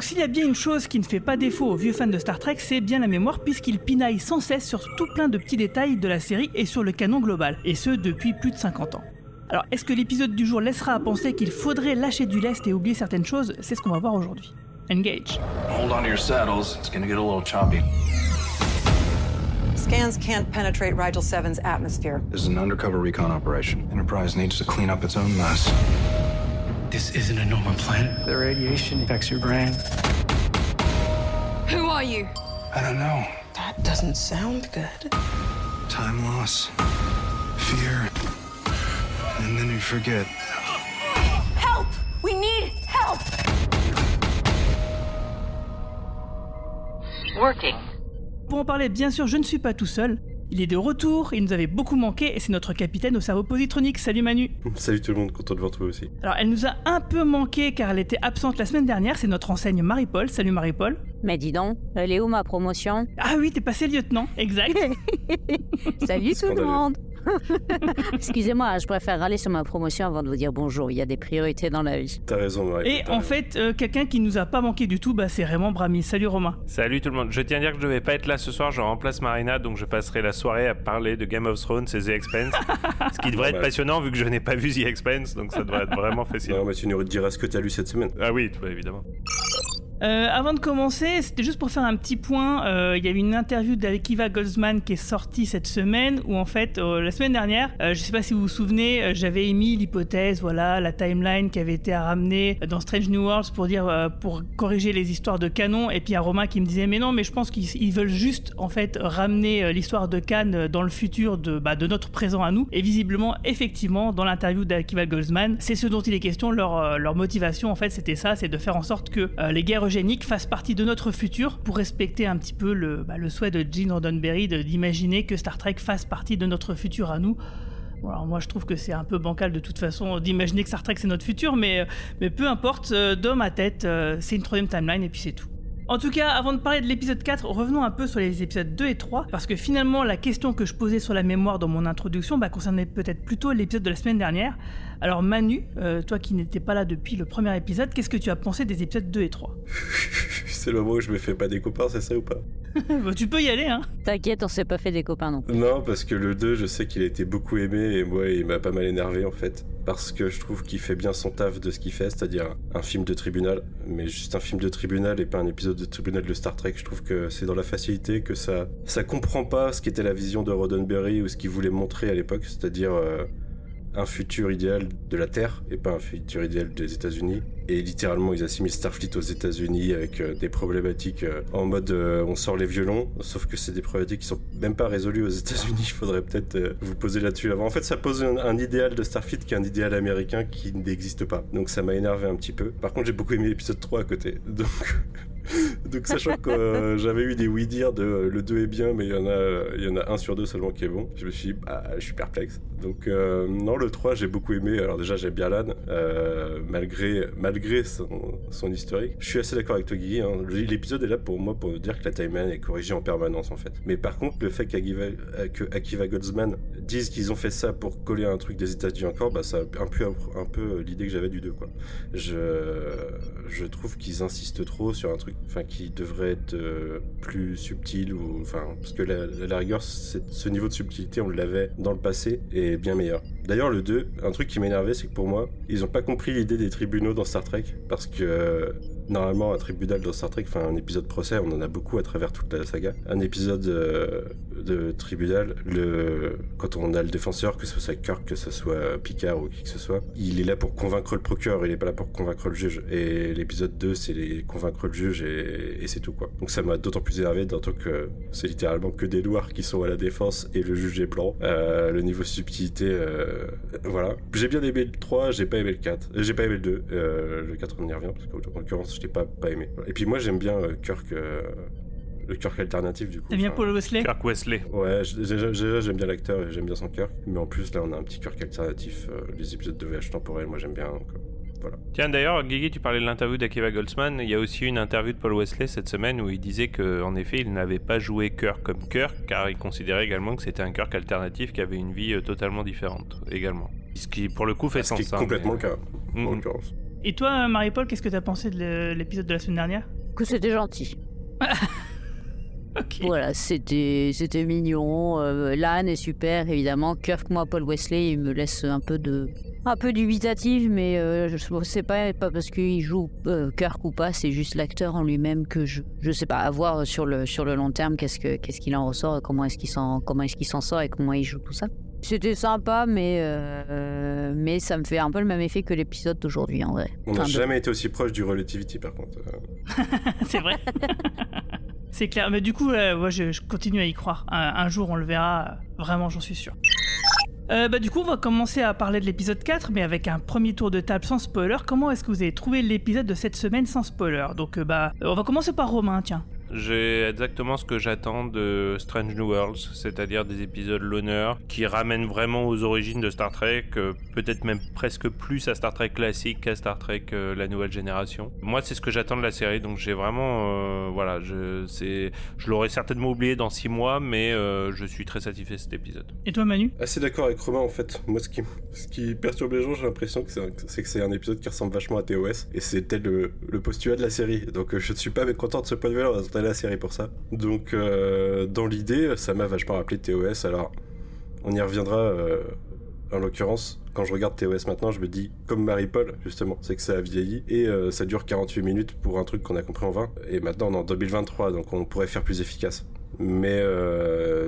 S'il y a bien une chose qui ne fait pas défaut aux vieux fans de Star Trek, c'est bien la mémoire puisqu'il pinaille sans cesse sur tout plein de petits détails de la série et sur le canon global, et ce depuis plus de 50 ans. Alors est-ce que l'épisode du jour laissera à penser qu'il faudrait lâcher du lest et oublier certaines choses? C'est ce qu'on va voir aujourd'hui. Engage. Hold on to your saddles. It's gonna get a little choppy. Scans can't penetrate Rigel 7's atmosphere. This is an undercover recon operation. Enterprise needs to clean up its own mess. This isn't a normal planet. The radiation affects your brain. Who are you? I don't know. That doesn't sound good. Time loss, fear, and then you forget. Help! We need help! Working. Pour en parler, bien sûr, je ne suis pas tout seul. Il est de retour, il nous avait beaucoup manqué et c'est notre capitaine au cerveau positronique. Salut Manu. Salut tout le monde, content de vous retrouver aussi. Alors, elle nous a un peu manqué car elle était absente la semaine dernière. C'est notre enseigne Marie-Paul. Salut Marie-Paul. Mais dis donc, elle est où ma promotion? Ah oui, t'es passé lieutenant, exact. Salut tout le monde Excusez-moi, je préfère aller sur ma promotion avant de vous dire bonjour. Il y a des priorités dans la vie. T'as raison, Marie. Et en fait, euh, quelqu'un qui nous a pas manqué du tout, bah, c'est Raymond Brami. Salut Romain. Salut tout le monde, je tiens à dire que je vais pas être là ce soir, je remplace Marina, donc je passerai la soirée à parler de Game of Thrones et The Expanse. ce qui devrait être Normal. passionnant vu que je n'ai pas vu The Expanse, donc ça devrait être vraiment facile. Non, mais tu nous diras ce que t'as lu cette semaine. Ah oui, bah, évidemment. Euh, avant de commencer, c'était juste pour faire un petit point. euh, Il y a eu une interview d'Akiva Goldsman qui est sortie cette semaine, où en fait, euh, la semaine dernière, euh, je sais pas si vous vous souvenez, euh, j'avais émis l'hypothèse, voilà, la timeline qui avait été à ramener dans Strange New Worlds pour dire, euh, pour corriger les histoires de canon, et puis a Romain qui me disait, mais non, mais je pense qu'ils ils veulent juste en fait ramener l'histoire de euh, dans le futur de, bah, de notre présent à nous. Et visiblement, effectivement, dans l'interview d'Akiva Goldsman, c'est ce dont il est question. Leur, leur motivation, en fait, c'était ça, c'est de faire en sorte que les guerres eugéniques fassent partie de notre futur pour respecter un petit peu le, bah, souhait de Gene Roddenberry de- d'imaginer que Star Trek fasse partie de notre futur à nous. Moi je trouve que c'est un peu bancal de toute façon d'imaginer que Star Trek c'est notre futur, mais, euh, mais peu importe, euh, dans ma tête, euh, c'est une troisième timeline et puis c'est tout. En tout cas, avant de parler de l'épisode 4, revenons un peu sur les épisodes 2 et 3, parce que finalement, la question que je posais sur la mémoire dans mon introduction bah, concernait peut-être plutôt l'épisode de la semaine dernière. Alors Manu, euh, toi qui n'étais pas là depuis le premier épisode, qu'est-ce que tu as pensé des épisodes 2 et 3 c'est le moment où je me fais pas des c'est ça ou pas? Bah, Tu peux y aller, hein T'inquiète, on s'est pas fait des copains non plus. Non, parce que le 2, je sais qu'il a été beaucoup aimé et moi, il m'a pas mal énervé en fait. Parce que je trouve qu'il fait bien son taf de ce qu'il fait, c'est-à-dire un film de tribunal, mais juste un film de tribunal et pas un épisode de tribunal de Star Trek. Je trouve que c'est dans la facilité que ça, ça comprend pas ce qu'était la vision de Roddenberry ou ce qu'il voulait montrer à l'époque, c'est-à-dire euh, un futur idéal de la Terre et pas un futur idéal des États-Unis. Et littéralement, ils assimilent Starfleet aux États-Unis avec euh, des problématiques euh, en mode euh, on sort les violons, sauf que c'est des problématiques qui sont même pas résolues aux États-Unis. Il faudrait peut-être vous poser là-dessus avant. En fait, ça pose un, un idéal de Starfleet qui est un idéal américain qui n'existe pas. Donc ça m'a énervé un petit peu. Par contre, j'ai beaucoup aimé l'épisode 3 à côté. Donc. Donc sachant que euh, j'avais eu des oui dire de euh, le 2 est bien mais il y en a y en a un sur deux seulement qui est bon. Je me suis dit bah je suis perplexe. Donc euh, non le 3 j'ai beaucoup aimé. Alors déjà j'aime bien Lan euh, malgré malgré son, son historique. Je suis assez d'accord avec toi Guy. hein. L'épisode est là pour moi pour dire que la timeline est corrigée en permanence en fait. Mais par contre le fait qu'Akiva Goldsman dise qu'ils ont fait ça pour coller un truc des États-Unis encore bah ça a un peu un peu l'idée que j'avais du 2 quoi. Je je trouve qu'ils insistent trop sur un truc enfin qui devrait être euh, plus subtil ou enfin parce que la, la, rigueur ce niveau de subtilité on l'avait dans le passé et bien meilleur. D'ailleurs le 2, un truc qui m'énervait c'est que pour moi, ils ont pas compris l'idée des tribunaux dans Star Trek parce que normalement un tribunal dans Star Trek, enfin un épisode procès, on en a beaucoup à travers toute la saga. Un épisode euh, de tribunal, le quand on a le défenseur, que ce soit Kirk, que ce soit Picard ou qui que ce soit, il est là pour convaincre le procureur, il est pas là pour convaincre le juge. Et l'épisode 2, c'est les convaincre le juge et, c'est tout quoi. Donc ça m'a d'autant plus énervé d'autant que c'est littéralement que des noirs qui sont à la défense et le juge est blanc. Euh, le niveau subtilité, euh, voilà. J'ai bien aimé le 3, j'ai pas aimé le 4. Euh, J'ai pas aimé le 2. Euh, le 4 on y revient parce qu'en l'occurrence je l'ai pas, pas aimé. Et puis moi j'aime bien euh, Kirk. euh, le Kirk alternatif du coup. T'aimes bien Paul Wesley? Kirk Wesley. Ouais, déjà j'aime bien l'acteur et j'aime bien son Kirk. Mais en plus là on a un petit Kirk alternatif. euh, les épisodes de VH temporel, moi j'aime bien. donc, euh, voilà. Tiens, d'ailleurs, Guigui, tu parlais de l'interview d'Akiva Goldsman. Il y a aussi une interview de Paul Wesley cette semaine où il disait qu'en effet, il n'avait pas joué Kirk comme Kirk, car il considérait également que c'était un Kirk alternatif qui avait une vie totalement différente, également. Ce qui, pour le coup, fait Ce qui sens. est hein, complètement mais- le cas en l'occurrence. Et toi, Marie-Paul, qu'est-ce que t'as pensé de l'épisode de la semaine dernière? Que c'était gentil. Ok. Voilà, c'était c'était mignon. Euh, L'âne est super, évidemment. Kirk, moi, Paul Wesley, il me laisse un peu de un peu dubitative, mais euh, je sais pas, pas parce qu'il joue euh, Kirk ou pas, c'est juste l'acteur en lui-même que je je sais pas. À voir sur le sur le long terme, qu'est-ce que qu'est-ce qu'il en ressort, et comment est-ce qu'il s'en comment est-ce qu'il s'en sort et comment il joue tout ça. C'était sympa, mais euh, mais ça me fait un peu le même effet que l'épisode d'aujourd'hui en vrai. On n'a Enfin, de- jamais été aussi proche du Relativity par contre. Euh, c'est vrai. c'est clair. Mais du coup, euh, ouais, je, je continue à y croire. Un, un jour, on le verra. euh, Vraiment, j'en suis sûr. Euh, bah, du coup, on va commencer à parler de l'épisode 4, mais avec un premier tour de table sans spoiler. Comment est-ce que vous avez trouvé l'épisode de cette semaine sans spoiler? Donc, euh, bah, euh, on va commencer par Romain, tiens. J'ai exactement ce que j'attends de Strange New Worlds, c'est-à-dire des épisodes l'honneur qui ramènent vraiment aux origines de Star Trek, euh, peut-être même presque plus à Star Trek classique qu'à Star Trek euh, la nouvelle génération. Moi, c'est ce que j'attends de la série, donc j'ai vraiment, euh, voilà, je, c'est, je l'aurais certainement oublié dans six mois, mais euh, je suis très satisfait de cet épisode. Et toi, Manu? Assez d'accord avec Romain en fait. Moi, ce qui, ce qui perturbe les gens, j'ai l'impression que c'est un- c'est que c'est un épisode qui ressemble vachement à TOS et c'était le, le postulat de la série. Donc, euh, je ne suis pas mécontent de ce point de vue-là. La série pour ça. Donc, euh, dans l'idée, ça m'a vachement rappelé TOS. Alors, on y reviendra. euh, en l'occurrence, quand je regarde TOS maintenant, je me dis, comme Marie-Paul, justement, c'est que ça a vieilli et euh, ça dure 48 minutes pour un truc qu'on a compris en 20. Et maintenant, on est en 2023, donc on pourrait faire plus efficace. Mais,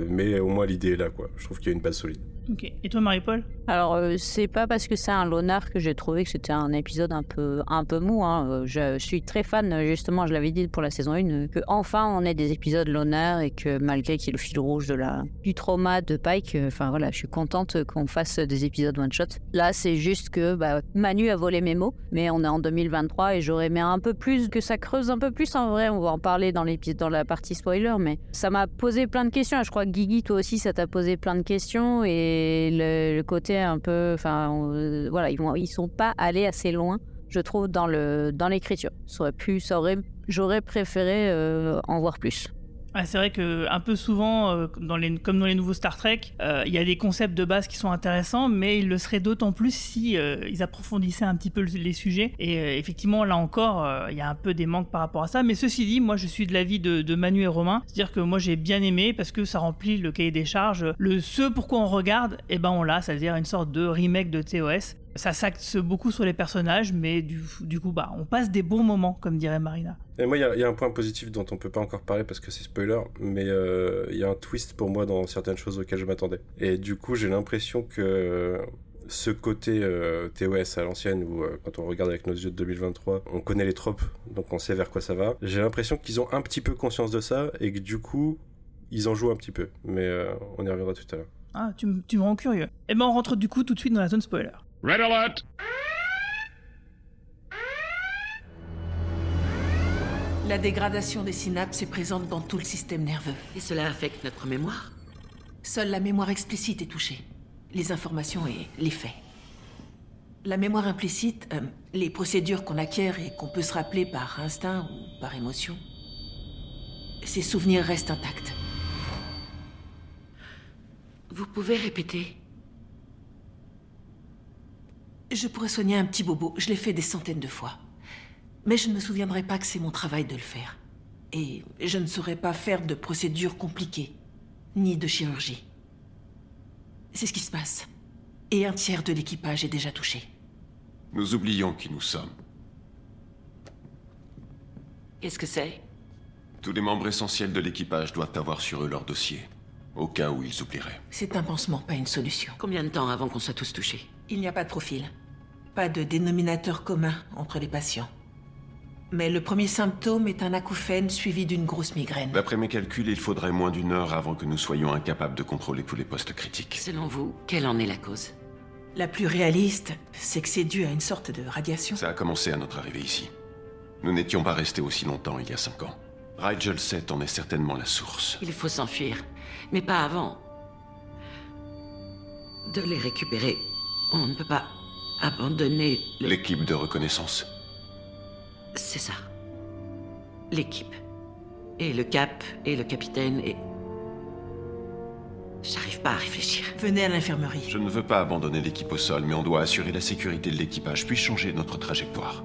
mais au moins, l'idée est là, quoi. Je trouve qu'il y a une base solide. Ok. Et toi, Marie-Paul? Alors, euh, c'est pas parce que c'est un loner que j'ai trouvé que c'était un épisode un peu, un peu mou. hein. Euh, Je, suis très fan, justement, je l'avais dit pour la saison 1, euh, que enfin on ait des épisodes loner et que malgré qu'il y ait le fil rouge de la, du trauma de Pike, euh, enfin voilà, je suis contente qu'on fasse des épisodes one-shot. Là, c'est juste que bah, Manu a volé mes mots, mais on est en 2023 et j'aurais aimé un peu plus, que ça creuse un peu plus en vrai. On va en parler dans, dans la partie spoiler, mais ça m'a posé plein de questions. Je crois que Guigui, toi aussi, ça t'a posé plein de questions et le, le côté un peu, enfin, on- voilà, ils vont, ils sont pas allés assez loin, je trouve, dans le dans l'écriture. Ça aurait pu, ça aurait, j'aurais préféré euh, en voir plus. Ah, c'est vrai que un peu souvent, euh, dans les, comme dans les nouveaux Star Trek, euh, il y a des concepts de base qui sont intéressants, mais ils le seraient d'autant plus si euh, ils approfondissaient un petit peu le- les sujets. Et euh, effectivement, là encore, euh, il y a un peu des manques par rapport à ça. Mais ceci dit, moi, je suis de l'avis de, de Manu et Romain, c'est-à-dire que moi, j'ai bien aimé parce que ça remplit le cahier des charges. Le ce pourquoi on regarde, eh ben on l'a, c'est-à-dire une sorte de remake de TOS. Ça s'axe beaucoup sur les personnages, mais du, du coup, bah, on passe des bons moments, comme dirait Marina. Et moi, il y, a- il y a un point positif dont on peut pas encore parler parce que c'est spoiler, mais euh, il y a un twist pour moi dans certaines choses auxquelles je m'attendais. Et du coup, j'ai l'impression que ce côté euh, TOS à l'ancienne, où euh, quand on regarde avec nos yeux de 2023, on connaît les tropes, donc on sait vers quoi ça va. J'ai l'impression qu'ils ont un petit peu conscience de ça et que du coup, ils en jouent un petit peu. Mais on y reviendra tout à l'heure. Ah, tu, me- tu me rends curieux. Eh ben, on rentre du coup tout de suite dans la zone spoiler. Red alert! La dégradation des synapses est présente dans tout le système nerveux. Et cela affecte notre mémoire? Seule la mémoire explicite est touchée. Les informations et les faits. La mémoire implicite, euh, les procédures qu'on acquiert et qu'on peut se rappeler par instinct ou par émotion, ces souvenirs restent intacts. Vous pouvez répéter Je pourrais soigner un petit bobo, je l'ai fait des centaines de fois. Mais je ne me souviendrai pas que c'est mon travail de le faire. Et je ne saurais pas faire de procédures compliquées, ni de chirurgie. C'est ce qui se passe. Et un tiers de l'équipage est déjà touché. Nous oublions qui nous sommes. Qu'est-ce que c'est? Tous les membres essentiels de l'équipage doivent avoir sur eux leur dossier, au cas où ils oublieraient. C'est un pansement, pas une solution. Combien de temps avant qu'on soit tous touchés? Il n'y a pas de profil. Pas de dénominateur commun entre les patients. Mais le premier symptôme est un acouphène suivi d'une grosse migraine. D'après mes calculs, il faudrait moins d'une heure avant que nous soyons incapables de contrôler tous les postes critiques. Selon vous, quelle en est la cause? La plus réaliste, c'est que c'est dû à une sorte de radiation. Ça a commencé à notre arrivée ici. Nous n'étions pas restés aussi longtemps il y a cinq ans. Rigel 7 en est certainement la source. Il faut s'enfuir, mais pas avant de les récupérer. On ne peut pas abandonner l'équipe de reconnaissance. C'est ça. L'équipe. Et le cap, et le capitaine, et... J'arrive pas à réfléchir. Venez à l'infirmerie. Je ne veux pas abandonner l'équipe au sol, mais on doit assurer la sécurité de l'équipage, puis changer notre trajectoire.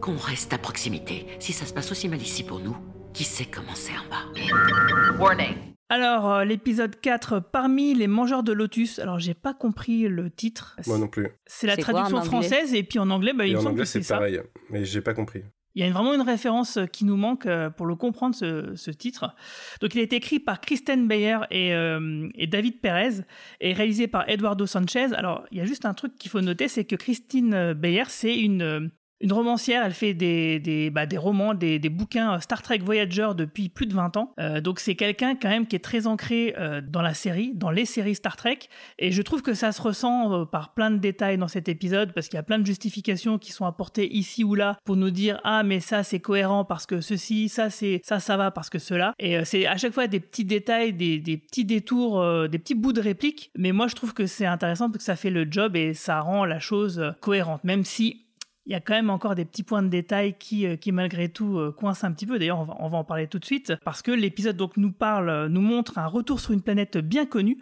Qu'on reste à proximité. Si ça se passe aussi mal ici pour nous, qui sait comment c'est en bas? Warning. Alors, euh, l'épisode 4, parmi les mangeurs de lotus. Alors, j'ai pas compris le titre. Moi non plus. C'est la C'est quoi traduction en anglais française, et puis en anglais, bah, il Et me en semble anglais, que c'est c'est ça. pareil, mais j'ai pas compris. Il y a une- vraiment une référence euh, qui nous manque euh, pour le comprendre, ce, ce titre. Donc, il a été écrit par Kristen Bayer et, euh, et David Perez et réalisé par Eduardo Sanchez. Alors, il y a juste un truc qu'il faut noter, c'est que Christine euh, Bayer, c'est une, euh, une romancière. Elle fait des, des, bah, des romans, des, des bouquins euh, Star Trek Voyager depuis plus de 20 ans. Euh, donc, c'est quelqu'un quand même qui est très ancré euh, dans la série, dans les séries Star Trek. Et je trouve que ça se ressent par plein de détails dans cet épisode, parce qu'il y a plein de justifications qui sont apportées ici ou là pour nous dire ah mais ça c'est cohérent parce que ceci, ça c'est ça ça va parce que cela. Et c'est à chaque fois des petits détails, des, des petits détours, des petits bouts de réplique. Mais moi je trouve que c'est intéressant parce que ça fait le job et ça rend la chose cohérente, même si il y a quand même encore des petits points de détail qui, euh, qui malgré tout, euh, coincent un petit peu. D'ailleurs, on va, en parler tout de suite. Parce que l'épisode donc nous parle, euh, nous montre un retour sur une planète bien connue,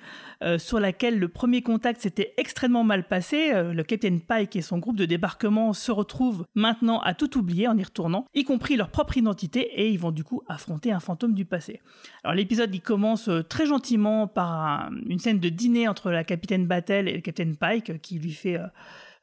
sur laquelle le premier contact s'était extrêmement mal passé. Le capitaine Pike et son groupe de débarquement se retrouvent maintenant à tout oublier en y retournant, y compris leur propre identité, et ils vont du coup affronter un fantôme du passé. Alors l'épisode, il commence très gentiment par un- une scène de dîner entre la capitaine Battle et le capitaine Pike, qui lui fait...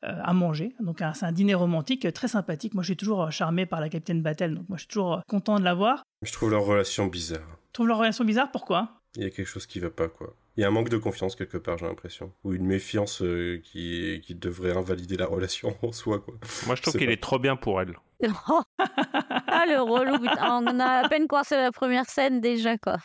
à manger. Donc un- c'est un dîner romantique euh, très sympathique. Moi je suis toujours euh, charmé par la capitaine Battle, donc moi je suis toujours euh, content de la voir. Je trouve leur relation bizarre. Tu trouves leur relation bizarre? Pourquoi? Il y a quelque chose qui va pas, quoi. Il y a un manque de confiance quelque part, j'ai l'impression. Ou une méfiance euh, qui, qui devrait invalider la relation en soi, quoi. Moi, je trouve qu'il est trop bien pour elle. ah, le relou, on a à peine commencé la première scène déjà, quoi.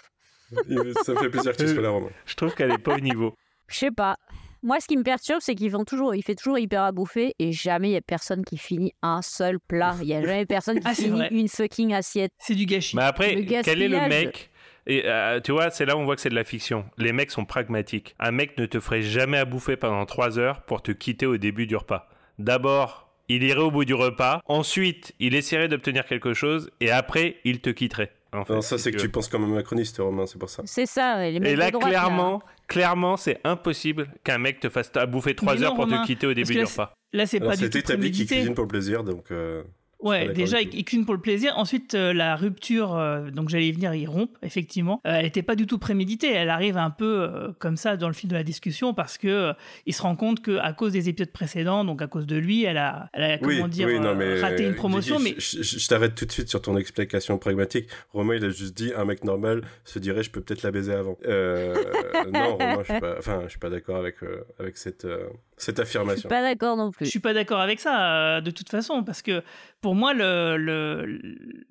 Ça me fait plaisir que tu sois là, Romain. Je trouve qu'elle est pas au niveau. Je sais pas. Moi, ce qui me perturbe, c'est qu'ils font toujours, il fait toujours hyper à bouffer et jamais il y a personne qui finit un seul plat. Il y a jamais personne qui Ah, finit vrai. une fucking assiette. C'est du gâchis. Mais après, quel est le mec et euh, tu vois, c'est là où on voit que c'est de la fiction. Les mecs sont pragmatiques. Un mec ne te ferait jamais à bouffer pendant 3 heures pour te quitter au début du repas. D'abord, il irait au bout du repas. Ensuite, il essaierait d'obtenir quelque chose. Et après, il te quitterait. En fait, Non, ça, c'est que tu penses comme un macroniste, Romain, c'est pour ça. C'est ça, les mecs Et là, de droite, clairement, clairement, c'est impossible qu'un mec te fasse à bouffer 3 Mais heures non, pour Romain, te quitter au début du là, repas. Là c'est pas du c'est tout établi qu'il cuisine pour le plaisir, donc... euh, Ouais, déjà, du il tout. il cuisine pour le plaisir. Ensuite, euh, la rupture, euh, donc j'allais y venir, il rompt, effectivement. Euh, elle n'était pas du tout préméditée. Elle arrive un peu euh, comme ça dans le fil de la discussion parce que euh, il se rend compte que à cause des épisodes précédents, donc à cause de lui, elle a, elle a Oui, comment dire, oui, non, euh, mais... raté une promotion. Guigui, mais Je, je- je t'arrête tout de suite sur ton explication pragmatique. Romain, il a juste dit, un mec normal se dirait, je peux peut-être la baiser avant. Euh, non, Romain, je suis pas, enfin, je suis pas d'accord avec, euh, avec cette, euh, cette Je suis affirmation. pas d'accord non Je plus. suis pas d'accord avec ça euh, de toute façon parce que pour moi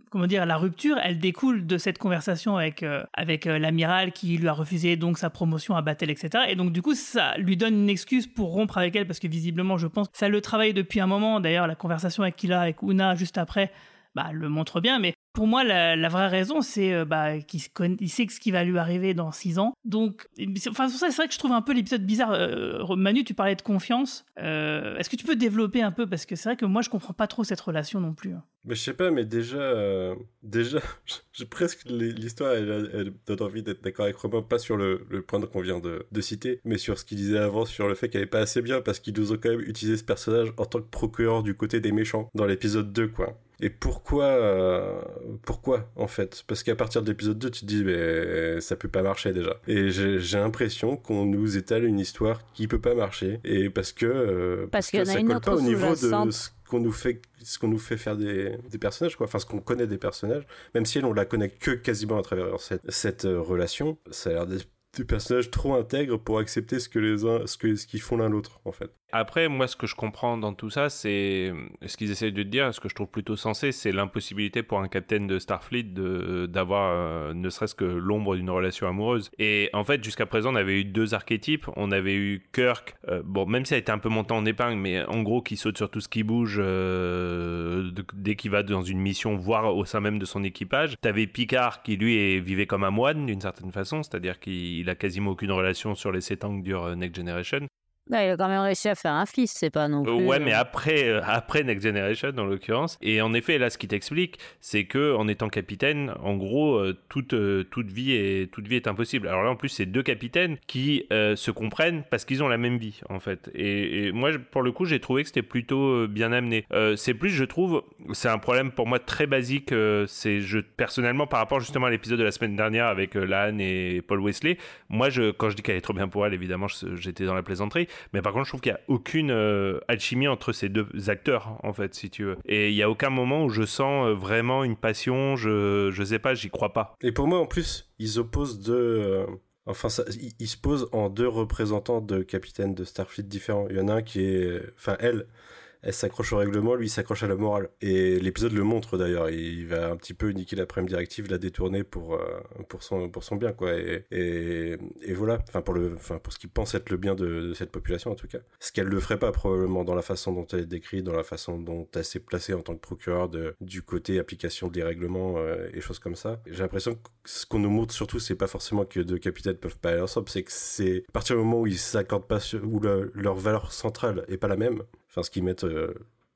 comment dire la rupture elle découle de cette conversation avec euh, euh, l'amiral qui lui a refusé donc sa promotion à Battle etc et donc du coup ça lui donne une excuse pour rompre avec elle parce que visiblement je pense ça le travaille depuis un moment. D'ailleurs la conversation avec qu'il a avec Una juste après bah, le montre bien mais pour moi, la, vraie raison, c'est euh, bah, qu'il il sait ce qui va lui arriver dans six ans. Donc, enfin, c'est vrai que je trouve un peu l'épisode bizarre. Euh, Manu, tu parlais de confiance. Euh, Est-ce que tu peux développer un peu? Parce que c'est vrai que moi, je comprends pas trop cette relation non plus. hein. Mais je sais pas, mais déjà, déjà, j'ai presque l'histoire, elle, donne envie d'être d'accord avec Romain, pas sur le, point qu'on vient de, de citer, mais sur ce qu'il disait avant, sur le fait qu'elle est pas assez bien, parce qu'ils nous ont quand même utilisé ce personnage en tant que procureur du côté des méchants dans l'épisode 2, quoi. Et pourquoi, euh, pourquoi en fait? Parce qu'à partir de l'épisode 2, tu te dis, mais ça peut pas marcher déjà. Et j'ai l'impression qu'on nous étale une histoire qui peut pas marcher, et parce que, euh, Parce y en a ça une colle autre pas au niveau de ce qu'on nous fait ce qu'on nous fait faire des, des personnages quoi. Enfin ce qu'on connaît des personnages. Même si elle on la connaît que quasiment à travers cette, cette euh, relation ça a l'air des personnages trop intègres pour accepter ce que les uns ce que ce qu'ils font l'un l'autre en fait Après, moi, ce que je comprends dans tout ça, c'est ce qu'ils essayent de dire, ce que je trouve plutôt sensé, c'est l'impossibilité pour un capitaine de Starfleet d'avoir euh, ne serait-ce que l'ombre d'une relation amoureuse. Et en fait, jusqu'à présent, on avait eu deux archétypes. On avait eu Kirk, euh, bon, même si ça a été un peu monté en épingle, mais en gros, qui saute sur tout ce qui bouge euh, dès qu'il va dans une mission, voire au sein même de son équipage. T'avais Picard qui, lui, vivait comme un moine d'une certaine façon, c'est-à-dire qu'il a quasiment aucune relation sur les 7 ans que dure Next Generation. Bah, il a quand même réussi à faire un fils, c'est pas non plus. Ouais, mais après, euh, après Next Generation, en l'occurrence. Et en effet, là, ce qui t'explique, c'est que en étant capitaine, en gros, euh, toute, euh, toute, vie est, toute vie est impossible. Alors là, en plus, c'est deux capitaines qui se comprennent parce qu'ils ont la même vie, en fait. Et, moi, pour le coup, j'ai trouvé que c'était plutôt bien amené. c'est plus, je trouve, c'est un problème pour moi très basique. c'est je, personnellement, par rapport justement à l'épisode de la semaine dernière avec Lan et Paul Wesley, moi, je, quand je dis qu'elle est trop bien pour elle, évidemment, j'étais dans la plaisanterie. Mais par contre, je trouve qu'il n'y a aucune euh, alchimie entre ces deux acteurs, en fait, si tu veux. Et il n'y a aucun moment où je sens euh, vraiment une passion, je, je sais pas, j'y crois pas. Et pour moi, en plus, ils opposent deux. Euh, enfin, ils, se posent en deux représentants de capitaines de Starfleet différents. Il y en a un qui est. Enfin, elle, elle s'accroche au règlement, lui s'accroche à la morale. Et l'épisode le montre d'ailleurs, il va un petit peu niquer la première directive, la détourner pour, euh, pour, son, pour son bien, quoi. Et, et, voilà, enfin pour, le, enfin pour ce qu'il pense être le bien de, cette population en tout cas. Ce qu'elle ne ferait pas probablement dans la façon dont elle est décrite, dans la façon dont elle s'est placée en tant que procureur de, du côté application des règlements euh, et choses comme ça. J'ai l'impression que ce qu'on nous montre surtout, c'est pas forcément que deux capitaines peuvent pas aller ensemble, c'est que c'est à partir du moment où ils s'accordent pas sur, où leur valeur centrale est pas la même, enfin ce qu'ils mettent euh,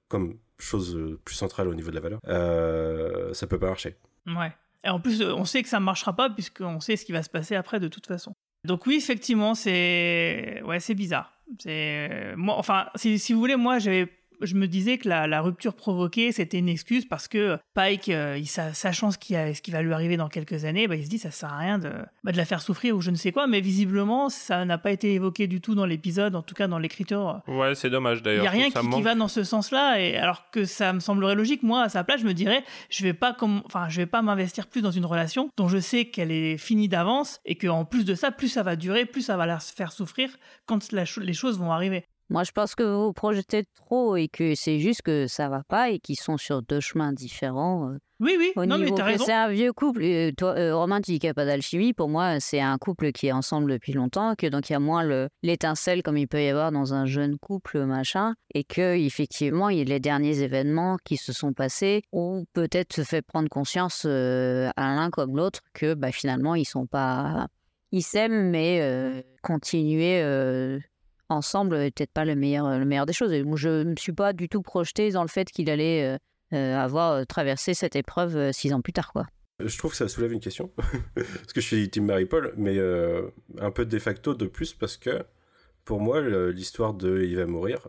comme chose euh, plus centrale au niveau de la valeur, euh, ça peut pas marcher. Ouais. Et en plus, on sait que ça ne marchera pas puisqu'on sait ce qui va se passer après de toute façon. Donc oui, effectivement, c'est ouais, c'est bizarre. C'est moi, enfin, si, si vous voulez, moi, j'avais je me disais que la, rupture provoquée, c'était une excuse parce que Pike, euh, il, sachant ce qui, ce qui va lui arriver dans quelques années, bah, il se dit ça sert à rien de, bah, de la faire souffrir ou je ne sais quoi. Mais visiblement, ça n'a pas été évoqué du tout dans l'épisode, en tout cas dans l'écriture. Ouais, c'est dommage d'ailleurs. Il n'y a rien qui, va dans ce sens-là. Et alors que ça me semblerait logique, moi, à sa place, je me dirais, je vais pas comme, enfin, je vais pas m'investir plus dans une relation dont je sais qu'elle est finie d'avance et qu'en plus de ça, plus ça va durer, plus ça va la faire souffrir quand les choses vont arriver. Moi, je pense que vous vous projetez trop et que c'est juste que ça va pas et qu'ils sont sur deux chemins différents. Euh. Oui, oui, non, mais t'as raison. C'est un vieux couple. Euh, toi, euh, romantique, il n'y a pas d'alchimie. Pour moi, c'est un couple qui est ensemble depuis longtemps, que donc il y a moins l'étincelle comme il peut y avoir dans un jeune couple, machin, et que effectivement, il y a les derniers événements qui se sont passés ont peut-être fait prendre conscience à l'un comme l'autre que bah, finalement, ils sont pas. Ils s'aiment, mais continuer ensemble peut-être pas le meilleur, le meilleur des choses. Je ne me suis pas du tout projeté dans le fait qu'il allait euh, euh, avoir euh, traversé cette épreuve six ans plus tard. quoi. Je trouve que ça soulève une question, parce que je suis Team Marie-Paul, mais un peu de facto de plus, parce que pour moi, l'histoire de il va mourir,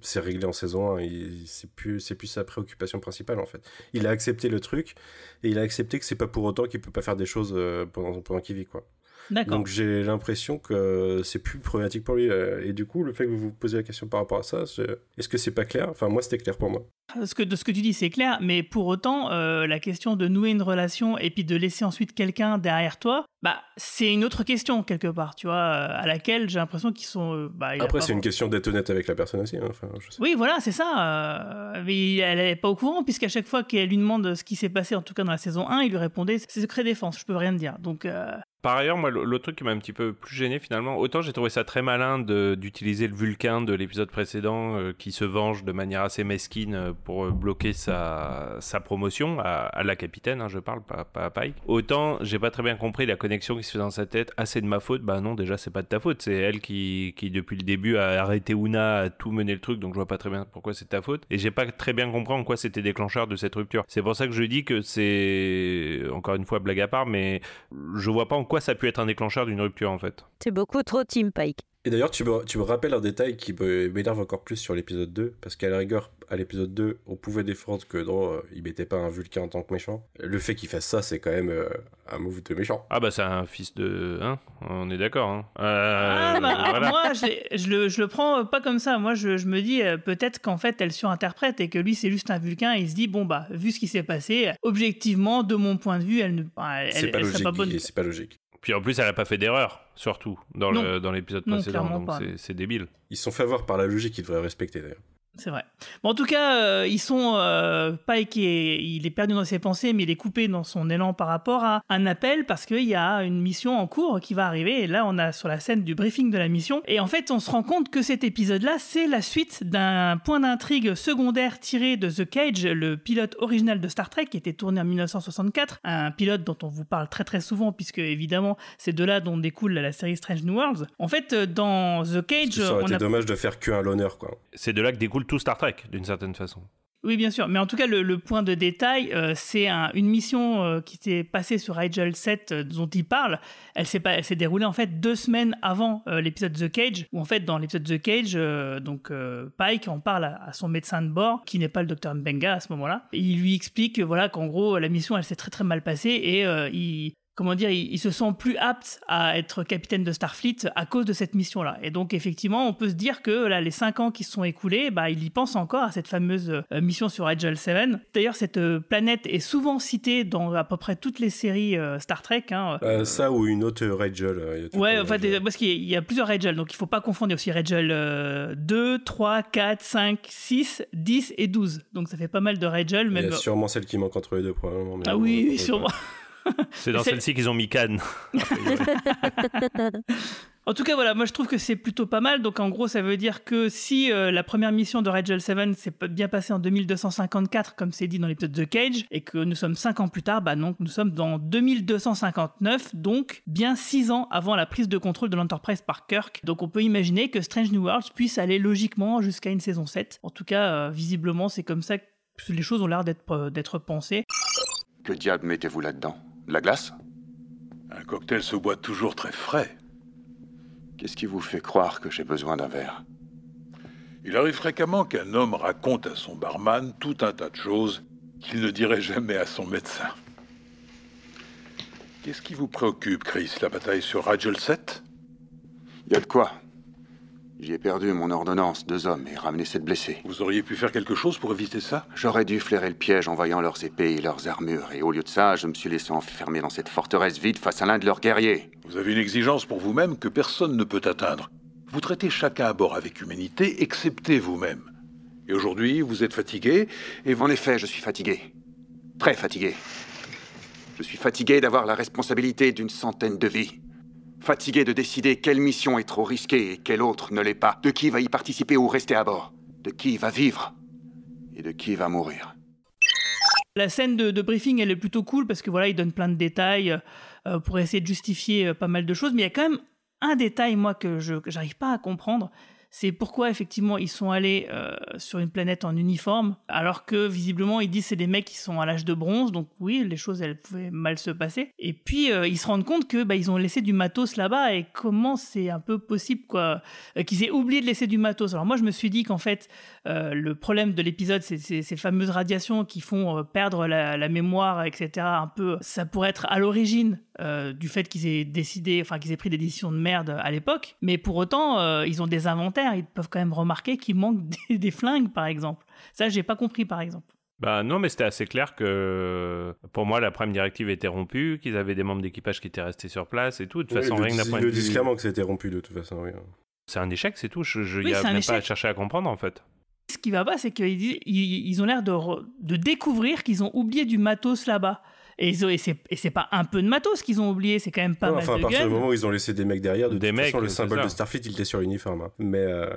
c'est réglé en saison 1, c'est plus, plus sa préoccupation principale en fait. Il a accepté le truc, et il a accepté que c'est pas pour autant qu'il peut pas faire des choses pendant, pendant qu'il vit. quoi. Donc j'ai l'impression que c'est plus problématique pour lui. Euh, et du coup, le fait que vous vous posiez la question par rapport à ça, est-ce que c'est pas clair? Enfin, moi, c'était clair pour moi. Ce que, de ce que tu dis, c'est clair, mais pour autant, euh, la question de nouer une relation et puis de laisser ensuite quelqu'un derrière toi, bah, c'est une autre question quelque part, tu vois, euh, à laquelle j'ai l'impression qu'ils sont. bah, Après, c'est une question d'être honnête avec la personne aussi. Hein, enfin, Oui, voilà, c'est ça. mais elle est pas au courant, puisqu'à chaque fois qu'elle lui demande ce qui s'est passé, en tout cas dans la saison 1, il lui répondait c'est secret défense, je peux rien te dire. Donc, par ailleurs, moi, l'autre truc qui m'a un petit peu plus gêné finalement, autant j'ai trouvé ça très malin d'utiliser le Vulcain de l'épisode précédent euh, qui se venge de manière assez mesquine euh, pour euh, bloquer sa, promotion à, la capitaine, hein, je parle, pas, à Pike. Autant j'ai pas très bien compris la connexion qui se fait dans sa tête. Ah, c'est de ma faute Bah non, déjà, c'est pas de ta faute. C'est elle qui, depuis le début, a arrêté Una, a tout mené le truc, donc je vois pas très bien pourquoi c'est ta faute. Et j'ai pas très bien compris en quoi c'était déclencheur de cette rupture. C'est pour ça que je dis que c'est, encore une fois, blague à part, mais je vois pas en quoi ça peut être un déclencheur d'une rupture en fait? C'est beaucoup trop Team Pike. Et d'ailleurs, tu me, tu me rappelles un détail qui m'énerve encore plus sur l'épisode 2, parce qu'à la rigueur, à l'épisode 2, on pouvait défendre que non, euh, il mettait pas un Vulcain en tant que méchant. Le fait qu'il fasse ça, c'est quand même euh, un move de méchant. Ah bah c'est un fils de... Hein on est d'accord. Hein euh, ah bah, moi, je, le, je le prends pas comme ça. Moi, je, je me dis peut-être qu'en fait, elle surinterprète et que lui, c'est juste un Vulcain et il se dit, bon bah, vu ce qui s'est passé, objectivement, de mon point de vue, elle ne... c'est pas, logique, pas bonne. C'est pas logique. Puis en plus, elle a pas fait d'erreur, surtout, dans Non. le- dans l'épisode Non, précédent, clairement donc pas. c'est- c'est débile. Ils se sont fait avoir par la logique qu'ils devraient respecter d'ailleurs. C'est vrai. Bon, en tout cas, euh, ils sont. Euh, Pike, est, il est perdu dans ses pensées, mais il est coupé dans son élan par rapport à un appel parce qu'il y a une mission en cours qui va arriver. Et là, on a sur la scène du briefing de la mission. Et en fait, on se rend compte que cet épisode-là, c'est la suite d'un point d'intrigue secondaire tiré de The Cage, le pilote original de Star Trek qui était tourné en 1964. Un pilote dont on vous parle très très souvent, puisque évidemment, c'est de là dont découle la série Strange New Worlds. En fait, euh, dans The Cage, Ça aurait on été a. dommage de faire qu'un l'honneur, quoi. C'est de là que découle tout Star Trek, d'une certaine façon. Oui, bien sûr. Mais en tout cas, le, point de détail, euh, c'est un- une mission euh, qui s'est passée sur Rigel 7 euh, dont il parle. Elle s'est déroulée en fait deux semaines avant l'épisode The Cage, où en fait dans l'épisode The Cage, donc Pike en parle à, à son médecin de bord, qui n'est pas le docteur Mbenga à ce moment-là. Il lui explique que, voilà qu'en gros la mission elle s'est très très mal passée et il comment dire, il, il se sent plus apte à être capitaine de Starfleet à cause de cette mission-là. Et donc, effectivement, on peut se dire que là, les cinq ans qui se sont écoulés, bah, il y pense encore à cette fameuse euh, mission sur Agile 7. D'ailleurs, cette euh, planète est souvent citée dans à peu près toutes les séries euh, Star Trek. hein. Euh, ça ou une autre Rachel. Ouais, un en fait, parce qu'il y a- il y a plusieurs Rachel, donc il faut pas confondre. Il y a aussi Rachel euh, 2, 3, 4, 5, 6, 10 et 12. Donc ça fait pas mal de Rachel. Il y Même... a sûrement celle qui manque entre les deux, probablement. mais Ah oui, oui, sûrement. C'est dans celle-ci qu'ils ont mis Cannes. En tout cas, voilà, moi je trouve que c'est plutôt pas mal. Donc en gros, ça veut dire que si euh, la première mission de Rigel 7 s'est bien passée en 2254, comme c'est dit dans l'épisode The Cage, et que nous sommes 5 ans plus tard, bah non, nous sommes dans 2259, donc bien 6 ans avant la prise de contrôle de l'Enterprise par Kirk. Donc on peut imaginer que Strange New Worlds puisse aller logiquement jusqu'à une saison 7. En tout cas, euh, visiblement, c'est comme ça que les choses ont l'air d'être euh, d'être pensées. Que diable mettez-vous là-dedans? De la glace Un cocktail se boit toujours très frais. Qu'est-ce qui vous fait croire que j'ai besoin d'un verre? Il arrive fréquemment qu'un homme raconte à son barman tout un tas de choses qu'il ne dirait jamais à son médecin. Qu'est-ce qui vous préoccupe, Chris? La bataille sur Rigel 7 Y a de quoi? J'y ai perdu mon ordonnance, deux hommes, et ramené sept blessés. Vous auriez pu faire quelque chose pour éviter ça? J'aurais dû flairer le piège en voyant leurs épées et leurs armures, et au lieu de ça, je me suis laissé enfermer dans cette forteresse vide face à l'un de leurs guerriers. Vous avez une exigence pour vous-même que personne ne peut atteindre. Vous traitez chacun à bord avec humanité, excepté vous-même. Et aujourd'hui, vous êtes fatigué, et vous... En effet, je suis fatigué. Très fatigué. Je suis fatigué d'avoir la responsabilité d'une centaine de vies. Fatigué de décider quelle mission est trop risquée et quelle autre ne l'est pas. De qui va y participer ou rester à bord. De qui va vivre. Et de qui va mourir. La scène de, briefing, elle est plutôt cool parce que voilà, il donne plein de détails euh, pour essayer de justifier euh, pas mal de choses. Mais il y a quand même un détail, moi, que je que j'arrive pas à comprendre. C'est pourquoi, effectivement, ils sont allés euh, sur une planète en uniforme, alors que, visiblement, ils disent c'est des mecs qui sont à l'âge de bronze, donc oui, les choses, elles pouvaient mal se passer. Et puis, euh, ils se rendent compte que bah, ils ont laissé du matos là-bas, et comment c'est un peu possible, quoi, euh, qu'ils aient oublié de laisser du matos? Alors moi, je me suis dit qu'en fait, le problème de l'épisode, c'est ces fameuses radiations qui font perdre la mémoire, etc. Un peu, ça pourrait être à l'origine euh, du fait qu'ils aient décidé, enfin qu'ils aient pris des décisions de merde à l'époque. Mais pour autant, euh, ils ont des inventaires. Ils peuvent quand même remarquer qu'il manque des, des flingues, par exemple. Ça, j'ai pas compris, par exemple. Bah non, mais c'était assez clair que pour moi la prime directive était rompue, qu'ils avaient des membres d'équipage qui étaient restés sur place et tout. De toute Oui, façon, rien point ils disent clairement que c'était rompu de toute façon. oui. C'est un échec, c'est tout. Je, je, Oui, y a même pas à chercher à comprendre en fait. Ce qui va pas, c'est qu'ils disent- ils, ils ont l'air de découvrir qu'ils ont oublié du matos là-bas. Et, ils ont- et c'est et c'est pas un peu de matos qu'ils ont oublié, c'est quand même pas Ouais, mal enfin, à partir du moment où ils ont laissé des mecs derrière, de Des toute mecs, façon, le symbole ça. de Starfleet, il était sur l'uniforme. hein. Mais, euh,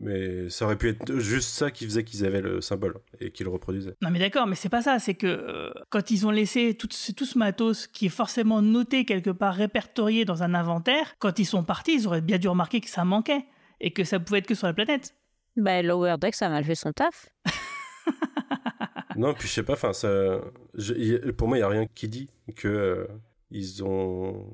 mais ça aurait pu être juste ça qui faisait qu'ils avaient le symbole et qu'ils le reproduisaient. Non mais d'accord, mais c'est pas ça, c'est que euh, quand ils ont laissé tout, ce- tout ce matos qui est forcément noté quelque part, répertorié dans un inventaire, quand ils sont partis, ils auraient bien dû remarquer que ça manquait et que ça pouvait être que sur la planète. Bah, Lower Decks a mal fait son taf. non, puis je sais pas, enfin, ça, je- pour moi, il y a rien qui dit que euh, ils ont,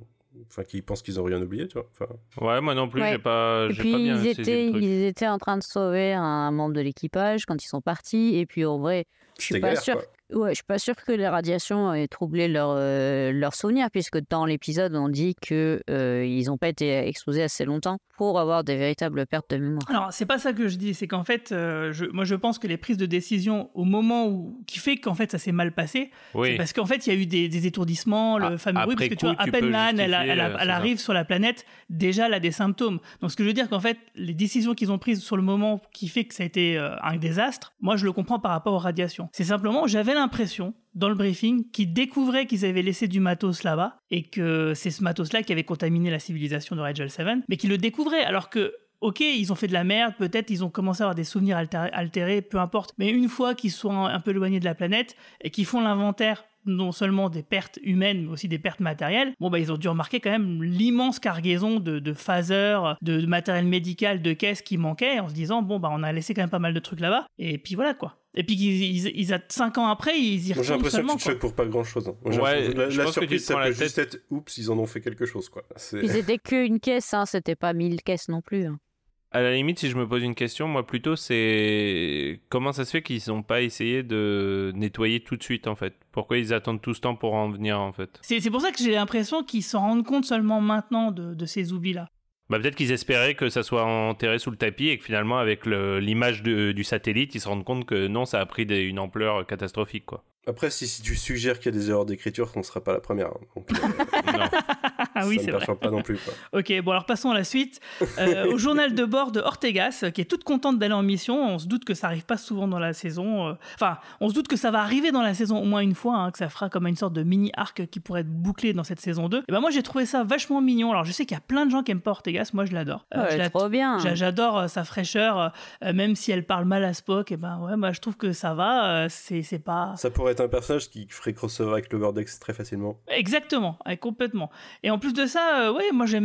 enfin, qu'ils pensent qu'ils ont rien oublié, tu vois. Enfin, Ouais, moi non plus, Ouais. j'ai pas, Et j'ai puis pas bien ils étaient, le truc. ils étaient en train de sauver un membre de l'équipage quand ils sont partis. Et puis en vrai, je suis pas galère, quoi. Ouais, je suis pas sûre que les radiations aient troublé leur, euh, leur souvenir, puisque dans l'épisode, on dit que euh, ils n'ont pas été exposés assez longtemps pour avoir des véritables pertes de mémoire. Alors, c'est pas ça que je dis, c'est qu'en fait, euh, je, moi je pense que les prises de décision au moment où. qui fait qu'en fait ça s'est mal passé, Oui. c'est parce qu'en fait il y a eu des, des étourdissements, le Ah, fameux bruit, parce que tu vois, à tu peine là, elle, elle, justifier, elle- euh, elle arrive sur la planète, déjà elle a des symptômes. Donc ce que je veux dire, qu'en fait, les décisions qu'ils ont prises sur le moment qui fait que ça a été euh, un désastre, moi je le comprends par rapport aux radiations. C'est simplement, j'avais l'impression dans le briefing qu'ils découvraient qu'ils avaient laissé du matos là-bas et que c'est ce matos-là qui avait contaminé la civilisation de Rigel 7, mais qu'ils le découvraient alors que Ok, ils ont fait de la merde, peut-être ils ont commencé à avoir des souvenirs altérés, peu importe. Mais une fois qu'ils sont un peu éloignés de la planète et qu'ils font l'inventaire non seulement des pertes humaines, mais aussi des pertes matérielles, bon bah ils ont dû remarquer quand même l'immense cargaison de, de phasers, de, de matériel médical, de caisses qui manquait, en se disant bon bah on a laissé quand même pas mal de trucs là-bas. Et puis voilà quoi. Et puis ils, ils, à 5 ans après, ils y Moi, j'ai retournent l'impression que tu te choques pour pas grand chose. J'ai Ouais, l'impression- la, surprise, ça peut la juste être oups, ils en ont fait quelque chose. quoi. Puis c'était qu'une caisse, hein, c'était pas mille caisses non plus. hein. À la limite, si je me pose une question, moi plutôt, c'est comment ça se fait qu'ils n'ont pas essayé de nettoyer tout de suite en fait? Pourquoi ils attendent tout ce temps pour en venir en fait? C'est c'est pour ça que j'ai l'impression qu'ils s'en rendent compte seulement maintenant de, de ces oublis-là. Bah, Peut-être qu'ils espéraient que ça soit enterré sous le tapis et que finalement, avec l'image du satellite, ils se rendent compte que non, ça a pris des- une ampleur catastrophique. Quoi. Après, si, si tu suggères qu'il y a des erreurs d'écriture, on ne sera pas la première. hein. Donc, euh, Ah oui, c'est vrai. pas non plus. Quoi. Ok, bon alors passons à la suite. Euh, au journal de bord de Ortegas, qui est toute contente d'aller en mission. On se doute que ça arrive pas souvent dans la saison. euh, Enfin, on se doute que ça va arriver dans la saison au moins une fois, hein, que ça fera comme une sorte de mini arc qui pourrait être bouclé dans cette saison 2. Et ben moi j'ai trouvé ça vachement mignon. Alors je sais qu'il y a plein de gens qui aiment pas Ortegas, moi je l'adore. Ouais, la- trop bien. j'a- J'adore euh, sa fraîcheur, euh, même si elle parle mal à Spock. Et ben ouais, moi je trouve que ça va. euh, c'est c'est pas. Ça pourrait être un personnage qui ferait crossover avec l'Overdex très facilement. Exactement, ouais, complètement. Et en plus de ça, euh, ouais, moi j'ai-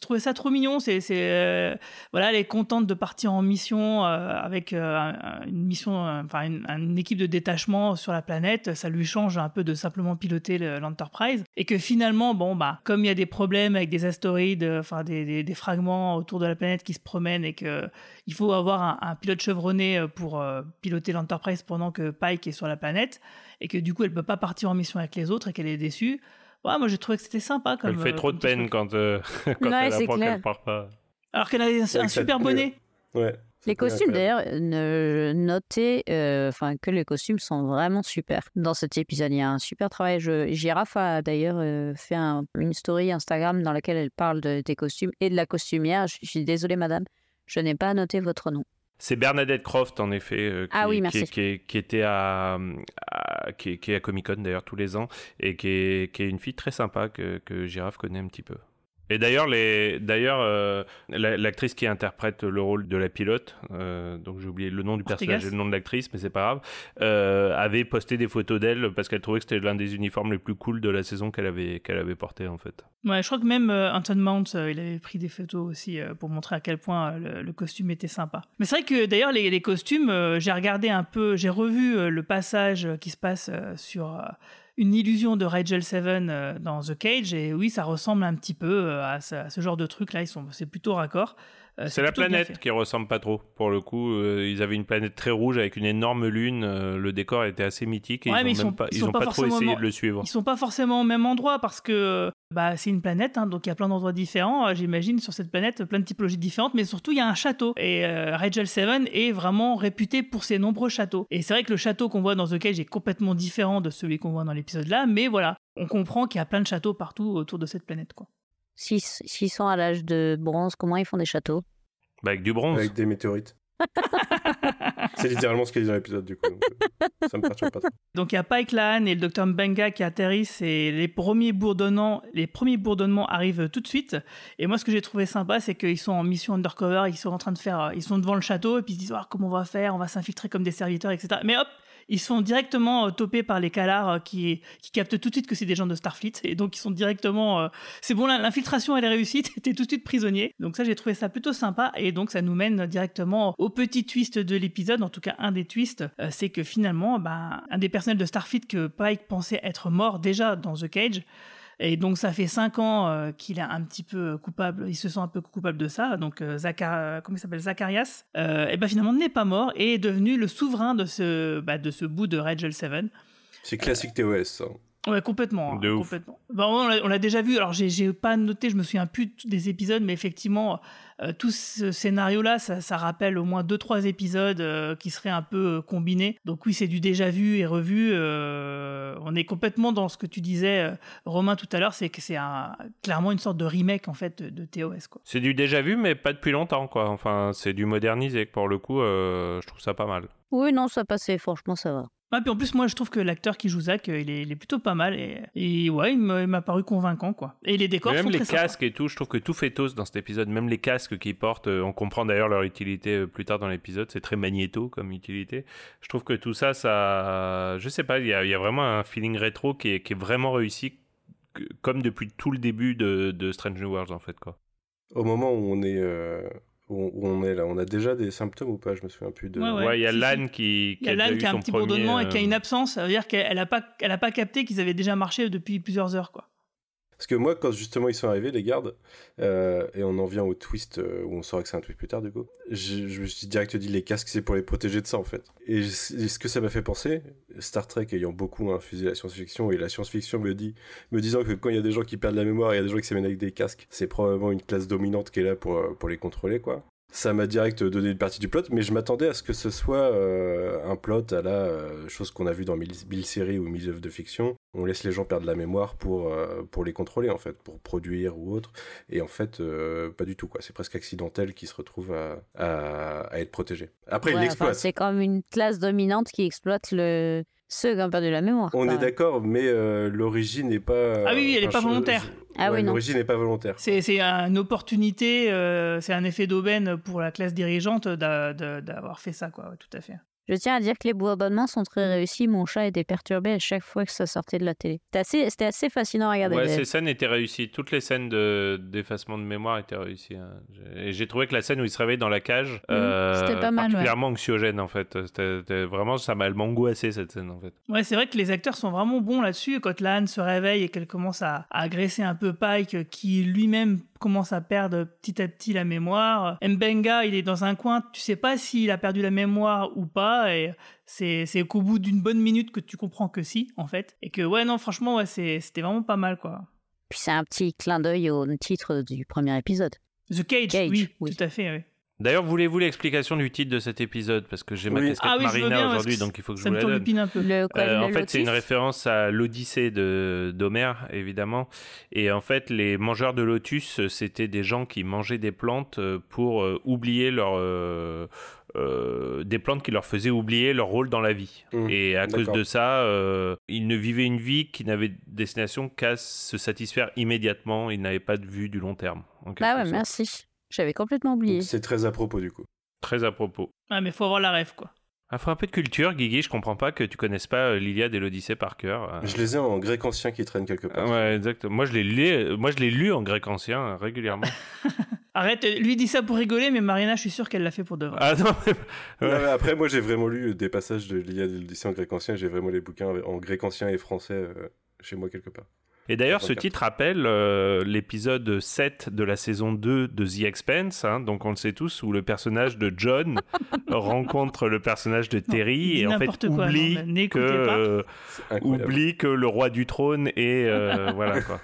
trouvé ça trop mignon. C'est, euh, voilà, elle est contente de partir en mission euh, avec euh, un- une mission, enfin une, équipe de détachement sur la planète. Ça lui change un peu de simplement piloter le- l'Enterprise. Et que finalement, bon bah, comme il y a des problèmes avec des astéroïdes, enfin des, des- fragments autour de la planète qui se promènent et que il faut avoir un, un pilote chevronné pour piloter l'Enterprise pendant que Pike est sur la planète et que du coup elle peut pas partir en mission avec les autres et qu'elle est déçue. Ouais, moi j'ai trouvé que c'était sympa comme. Elle fait euh, trop comme de peine truc. quand, euh, quand Ouais, elle c'est apprend qu'elle part pas. Alors qu'elle a un, super bonnet. Ouais. Les costumes, d'ailleurs, notez euh, enfin, que les costumes sont vraiment super dans cet épisode. Il y a un super travail. Je, Girafe a d'ailleurs euh, fait un- une story Instagram dans laquelle elle parle de- des costumes et de la costumière. Je, je suis désolée, madame, je n'ai pas noté votre nom. C'est Bernadette Croft, en effet, euh, qui, Ah oui, qui- était à, à- qui, est- qui est à Comic Con d'ailleurs tous les ans et qui est, une fille très sympa que, que Girafe connaît un petit peu. Et d'ailleurs, les, d'ailleurs, euh, la- l'actrice qui interprète le rôle de la pilote, euh, donc j'ai oublié le nom du personnage et le nom de l'actrice, mais c'est pas grave, euh, avait posté des photos d'elle parce qu'elle trouvait que c'était l'un des uniformes les plus cool de la saison qu'elle avait, qu'elle avait porté en fait. Ouais, je crois que même Anton Mount, il avait pris des photos aussi pour montrer à quel point le, le costume était sympa. Mais c'est vrai que d'ailleurs les, les costumes, j'ai regardé un peu, j'ai revu le passage qui se passe sur une illusion de Rigel 7 euh, dans The Cage et oui, ça ressemble un petit peu euh, à, ce, genre de truc là. Ils sont, c'est plutôt raccord. Euh, C'est la planète qui ressemble pas trop. Pour le coup, ils avaient une planète très rouge avec une énorme lune. le décor était assez mythique et Ouais, ils mais ont ils même sont- pas, ils ils sont ont pas pas trop essayé de le suivre. Ils sont pas forcément au même endroit parce que bah, c'est une planète, hein, donc il y a plein d'endroits différents. euh, J'imagine sur cette planète plein de typologies différentes, mais surtout il y a un château. Et euh, Rigel 7 est vraiment réputé pour ses nombreux châteaux. Et c'est vrai que le château qu'on voit dans The Cage est complètement différent de celui qu'on voit dans l'épisode là, mais voilà, on comprend qu'il y a plein de châteaux partout autour de cette planète. Quoi. S'ils s'ils sont à l'âge de bronze, comment ils font des châteaux? Bah, avec du bronze. Avec des météorites. c'est littéralement ce qu'il dit dans l'épisode, du coup. donc, euh, me perturbe pas. Donc il y a Pike Lahan et le docteur Mbenga qui atterrissent et les premiers bourdonnants, les premiers bourdonnements arrivent tout de suite. Et moi ce que j'ai trouvé sympa c'est qu'ils sont en mission undercover, ils sont en train de faire, ils sont devant le château et puis ils se disent Ah, comment on va faire, on va s'infiltrer comme des serviteurs, etc. Mais hop, ils sont directement euh, topés par les calars euh, qui, qui captent tout de suite que c'est des gens de Starfleet. Et donc ils sont directement, euh, c'est bon l'infiltration elle est réussie, t'es tout de suite prisonnier. Donc ça j'ai trouvé ça plutôt sympa. Et donc ça nous mène directement au petit twist de l'épisode, en tout cas un des twists, c'est que finalement ben, un des personnels de Starfleet que Pike pensait être mort déjà dans The Cage, Et donc ça fait cinq ans euh, qu'il est un petit peu coupable, il se sent un peu coupable de ça. Donc euh, Zachar- comment il s'appelle Zacharias, euh, et ben finalement n'est pas mort et est devenu le souverain de ce, bah, de ce bout de Rachel 7. C'est classique TOS, ça. Ouais, complètement. De hein, ouf. complètement. Bah, on l'a- on l'a déjà vu. Alors, j'ai pas noté, je me souviens plus de- des épisodes, mais effectivement, euh, tout ce scénario-là, ça, ça rappelle au moins deux, trois épisodes euh, qui seraient un peu euh, combinés. Donc, oui, c'est du déjà vu et revu. euh, on est complètement dans ce que tu disais, euh, Romain, tout à l'heure, c'est que c'est un- clairement une sorte de remake, en fait, de, de TOS, quoi. C'est du déjà vu, mais pas depuis longtemps, quoi. Enfin, c'est du modernisé. Pour le coup, euh, je trouve ça pas mal. Oui, non, ça passait, franchement, ça va. Ouais, puis en plus, moi, je trouve que l'acteur qui joue Zach, euh, il est, il est plutôt pas mal. Et, et ouais, il m'a paru convaincant, quoi. Et les décors sont même les très sympas. casques et tout, je trouve que tout fait toast dans cet épisode. Même les casques qu'ils portent, euh, on comprend d'ailleurs leur utilité euh, plus tard dans l'épisode. C'est très magnéto comme utilité. Je trouve que tout ça, ça. Je sais pas, il y a, il y a vraiment un feeling rétro qui est, qui est vraiment réussi, comme depuis tout le début de, de Strange New Worlds en fait. quoi. Au moment où on est, euh, où où on est là, on a déjà des symptômes ou pas? Je me souviens plus de. Ouais, ouais. Ouais, il y a si. qui, Il y a qui a un petit premier, bourdonnement et qui a euh, une absence. Ça veut dire qu'elle n'a pas, elle a pas capté qu'ils avaient déjà marché depuis plusieurs heures, quoi. Parce que moi, quand justement ils sont arrivés, les gardes, euh, et on en vient au twist euh, où on saura que c'est un twist plus tard, du coup, je, me suis direct dit les casques, c'est pour les protéger de ça en fait. Et ce que ça m'a fait penser, Star Trek ayant beaucoup infusé la science-fiction, et la science-fiction me dit, me disant que quand il y a des gens qui perdent la mémoire, il y a des gens qui s'amènent avec des casques, c'est probablement une classe dominante qui est là pour, euh, pour les contrôler, quoi. Ça m'a direct donné une partie du plot, mais je m'attendais à ce que ce soit euh, un plot à la euh, chose qu'on a vu dans mille, mille séries ou mille œuvres de fiction. On laisse les gens perdre la mémoire pour, euh, pour les contrôler, en fait, pour produire ou autre. Et en fait, pas du tout, quoi. C'est presque accidentel qu'ils se retrouvent à, à, à être protégés. Après, Ouais, enfin, c'est comme une classe dominante qui exploite le... ceux qui ont perdu la mémoire. On quoi. est d'accord, mais euh, l'origine n'est pas. Ah oui, oui, elle est enfin, pas volontaire. je- Ah ouais, oui. L'origine n'est pas volontaire. C'est c'est une opportunité, euh, c'est un effet d'aubaine pour la classe dirigeante d'a- d'a- d'avoir fait ça, quoi. tout à fait. Je tiens à dire que les bourdonnements sont très réussis. Mon chat était perturbé à chaque fois que ça sortait de la télé. C'était assez, c'était assez fascinant à regarder. Ouais, Les- ces scènes étaient réussies. Toutes les scènes de- d'effacement de, mémoire étaient réussies. hein. J'ai- Et j'ai trouvé que la scène où il se réveille dans la cage, euh, c'était pas mal, ouais. particulièrement anxiogène en fait. C'était c'était vraiment, ça m'a elle m'angoissé cette scène en fait. Ouais, c'est vrai que les acteurs sont vraiment bons là-dessus. Quand Lan se réveille et qu'elle commence à, à agresser un peu Pike, qui lui-même commence à perdre petit à petit la mémoire. Mbenga, il est dans un coin, tu sais pas s'il a perdu la mémoire ou pas, et c'est c'est qu'au bout d'une bonne minute que tu comprends que si, en fait. Et que, ouais, non, franchement, ouais, c'est- c'était vraiment pas mal, quoi. Puis c'est un petit clin d'œil au titre du premier épisode. The Cage, Cage, oui, oui. tout à fait, oui. D'ailleurs, voulez-vous l'explication du titre de cet épisode? Parce que j'ai ma casquette Ah oui, Marina aujourd'hui, donc il faut que je ça vous me la donne. un peu. Le, quoi, Euh, le en fait, c'est une lotus référence à l'Odyssée de d'Homère, évidemment. Et en fait, les mangeurs de lotus, euh, c'était des gens qui mangeaient des plantes euh, pour euh, oublier leur euh, euh, des plantes qui leur faisaient oublier leur rôle dans la vie. Mmh, Et à cause de ça, euh, ils ne vivaient une vie qui n'avait destination qu'à se satisfaire immédiatement. Ils n'avaient pas de vue du long terme. Ah ouais, merci. J'avais complètement oublié. C'est très à propos, du coup. Très à propos. Ah, mais faut avoir la rêve, quoi. Ah, faut un peu de culture, Guigui. Je comprends pas que tu connaisses pas euh, l'Iliade et l'Odyssée par cœur. Euh, Je les ai en grec ancien qui traînent quelque part. Ouais, exact. Moi, je l'ai lu, moi, je l'ai lu en grec ancien euh, régulièrement. Arrête, lui dit ça pour rigoler, mais Marina, je suis sûr qu'elle l'a fait pour de vrai. ah non, mais- Non, ouais. mais après, moi, j'ai vraiment lu des passages de l'Iliade et l'Odyssée en grec ancien. J'ai vraiment les bouquins en grec ancien et français euh, chez moi quelque part. Et d'ailleurs, ce 24. titre rappelle euh, l'épisode 7 de la saison 2 de The Expanse, hein, donc on le sait tous, où le personnage de John rencontre le personnage de Terry et en fait quoi, oublie, non, que, euh, oublie que le roi du trône est... euh, voilà quoi.